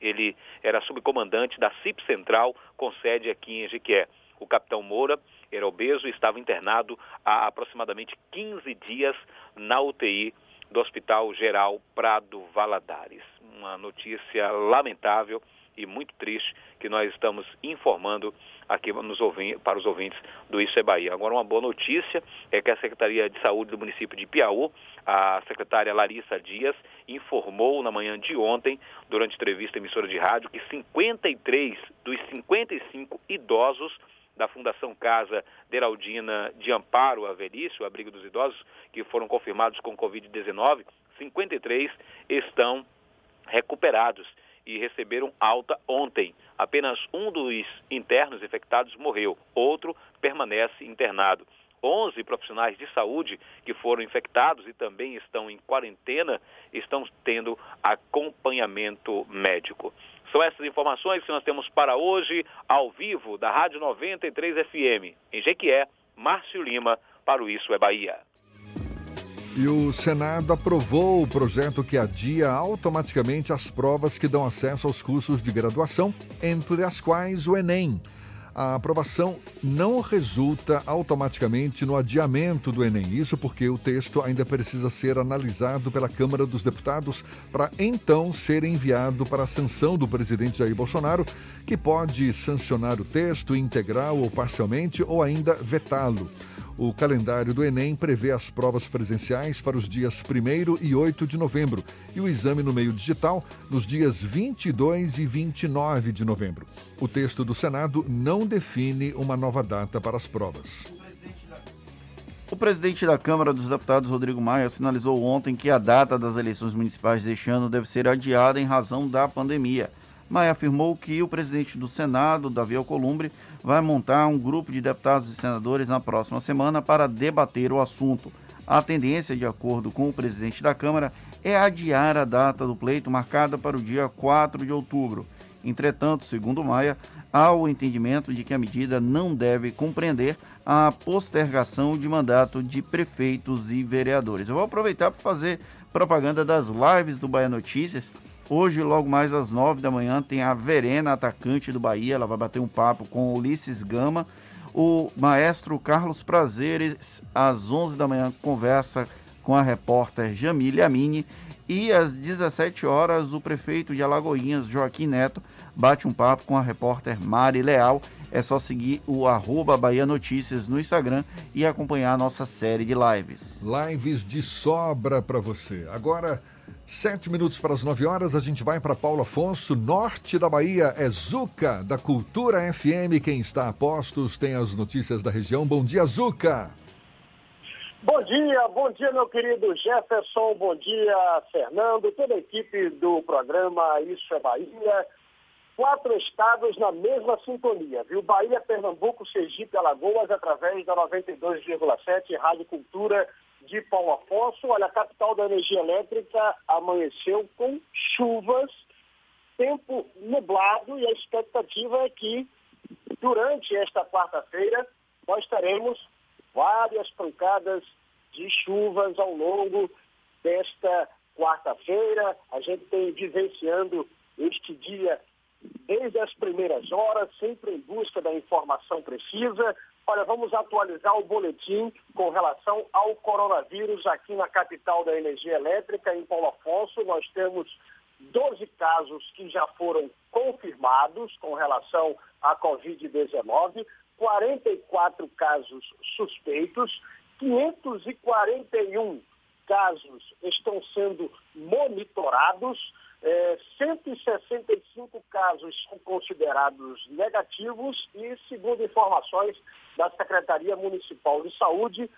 S30: Ele era subcomandante da CIP Central, com sede aqui em Jequié. O capitão Moura era obeso e estava internado há aproximadamente 15 dias na UTI do Hospital Geral Prado Valadares. Uma notícia lamentável e muito triste que nós estamos informando aqui ouvintes, para os ouvintes do Isso é Bahia. Agora, uma boa notícia é que a Secretaria de Saúde do município de Piauí, a secretária Larissa Dias, informou na manhã de ontem, durante entrevista à emissora de rádio, que 53 dos 55 idosos da Fundação Casa Deraldina de Amparo a Velhice, o abrigo dos idosos, que foram confirmados com Covid-19, 53 estão recuperados receberam alta ontem. Apenas um dos internos infectados morreu, outro permanece internado. 11 profissionais de saúde que foram infectados e também estão em quarentena estão tendo acompanhamento médico. São essas informações que nós temos para hoje, ao vivo, da Rádio 93 FM. Em Jequié, Márcio Lima, para o Isso é Bahia.
S4: E o Senado aprovou o projeto que adia automaticamente as provas que dão acesso aos cursos de graduação, entre as quais o Enem. A aprovação não resulta automaticamente no adiamento do Enem. Isso porque o texto ainda precisa ser analisado pela Câmara dos Deputados para então ser enviado para a sanção do presidente Jair Bolsonaro, que pode sancionar o texto integral ou parcialmente ou ainda vetá-lo. O calendário do Enem prevê as provas presenciais para os dias 1 e 8 de novembro e o exame no meio digital nos dias 22 e 29 de novembro. O texto do Senado não define uma nova data para as provas.
S5: O presidente da Câmara dos Deputados, Rodrigo Maia, sinalizou ontem que a data das eleições municipais deste ano deve ser adiada em razão da pandemia. Maia afirmou que o presidente do Senado, Davi Alcolumbre, vai montar um grupo de deputados e senadores na próxima semana para debater o assunto. A tendência, de acordo com o presidente da Câmara, é adiar a data do pleito marcada para o dia 4 de outubro. Entretanto, segundo Maia, há o entendimento de que a medida não deve compreender a postergação de mandato de prefeitos e vereadores. Eu vou aproveitar para fazer propaganda das lives do Bahia Notícias Hoje, logo mais às nove da manhã, tem a Verena, atacante do Bahia. Ela vai bater um papo com Ulisses Gama. O maestro Carlos Prazeres, às onze da manhã, conversa com a repórter Jamília Amini. E às 17 horas, o prefeito de Alagoinhas, Joaquim Neto, bate um papo com a repórter Mari Leal. É só seguir o arroba Bahia Notícias no Instagram e acompanhar a nossa série de lives.
S4: Lives de sobra para você. Agora, sete minutos para as nove horas, a gente vai para Paulo Afonso, norte da Bahia. É Zuca, da Cultura FM. Quem está a postos tem as notícias da região. Bom dia, Zuca.
S31: Bom dia, bom dia, meu querido Jefferson, bom dia, Fernando, toda a equipe do programa Isso é Bahia. Quatro estados na mesma sintonia, viu? Bahia, Pernambuco, Sergipe, Alagoas, através da 92,7 Rádio Cultura de Paulo Afonso. Olha, a capital da energia elétrica amanheceu com chuvas, tempo nublado e a expectativa é que durante esta quarta-feira nós teremos várias pancadas de chuvas ao longo desta quarta-feira. A gente tem vivenciando este dia desde as primeiras horas, sempre em busca da informação precisa. Olha, vamos atualizar o boletim com relação ao coronavírus aqui na capital da energia elétrica, em Paulo Afonso. Nós temos 12 casos que já foram confirmados com relação à Covid-19. 44 casos suspeitos, 541 casos estão sendo monitorados, é, 165 casos são considerados negativos e, segundo informações da Secretaria Municipal de Saúde,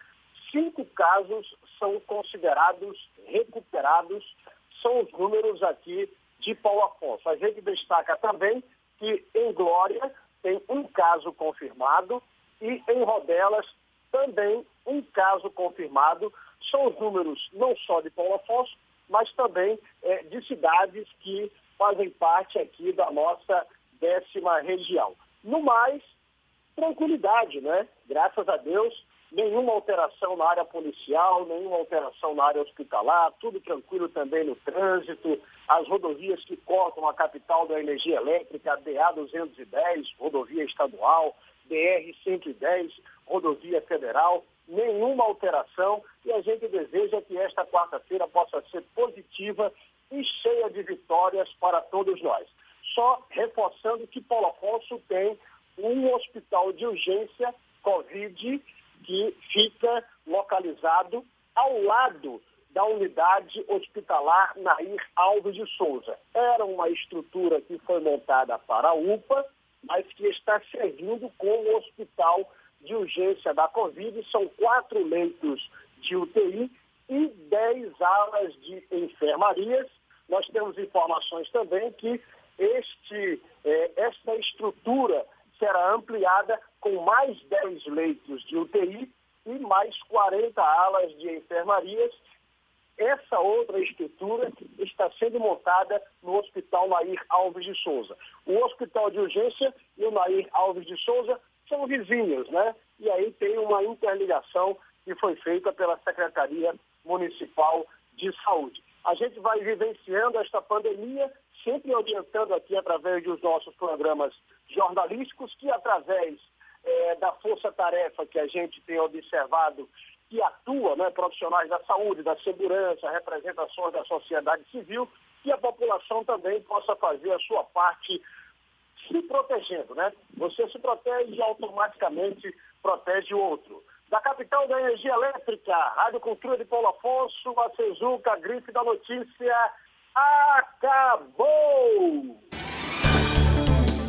S31: cinco casos são considerados recuperados. São os números aqui de Paulo Afonso. A gente destaca também que em Glória tem um caso confirmado e em Rodelas também um caso confirmado. São os números não só de Paulo Afonso, mas também é, de cidades que fazem parte aqui da nossa décima região. No mais, tranquilidade, né? Graças a Deus, nenhuma alteração na área policial, nenhuma alteração na área hospitalar, tudo tranquilo também no trânsito, as rodovias que cortam a capital da energia elétrica, DA-210, rodovia estadual, BR-110, rodovia federal, nenhuma alteração e a gente deseja que esta quarta-feira possa ser positiva e cheia de vitórias para todos nós. Só reforçando que Paulo Afonso tem um hospital de urgência Covid que fica localizado ao lado da unidade hospitalar Nair Alves de Souza. Era uma estrutura que foi montada para a UPA, mas que está servindo como hospital de urgência da Covid. São quatro leitos de UTI e dez alas de enfermarias. Nós temos informações também que este, eh, esta estrutura será ampliada com mais 10 leitos de UTI e mais 40 alas de enfermarias. Essa outra estrutura está sendo montada no Hospital Nair Alves de Souza. O Hospital de Urgência e o Nair Alves de Souza são vizinhos, né? E aí tem uma interligação que foi feita pela Secretaria Municipal de Saúde. A gente vai vivenciando esta pandemia sempre orientando aqui através dos nossos programas jornalísticos, que através é, da força-tarefa que a gente tem observado que atua, né, profissionais da saúde, da segurança, representações da sociedade civil, que a população também possa fazer a sua parte se protegendo, né? Você se protege e automaticamente protege o outro. Da capital da energia elétrica, Rádio Cultura de Paulo Afonso, a Cezuca, grife da notícia, acabou!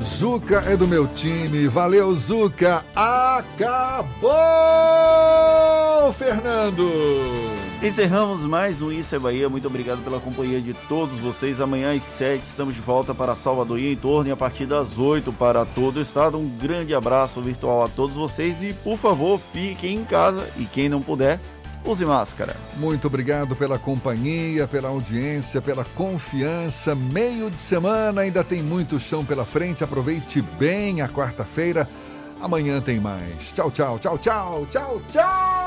S4: Zuca é do meu time. Valeu, Zuca. Acabou, Fernando.
S5: Encerramos mais um Isso é Bahia. Muito obrigado pela companhia de todos vocês. Amanhã às 7 estamos de volta para Salvador e em torno e a partir das 8 para todo o estado. Um grande abraço virtual a todos vocês e, por favor, fiquem em casa e quem não puder, use máscara.
S4: Muito obrigado pela companhia, pela audiência, pela confiança. Meio de semana, ainda tem muito chão pela frente. Aproveite bem a quarta-feira. Amanhã tem mais. Tchau, tchau, tchau, tchau, tchau, tchau.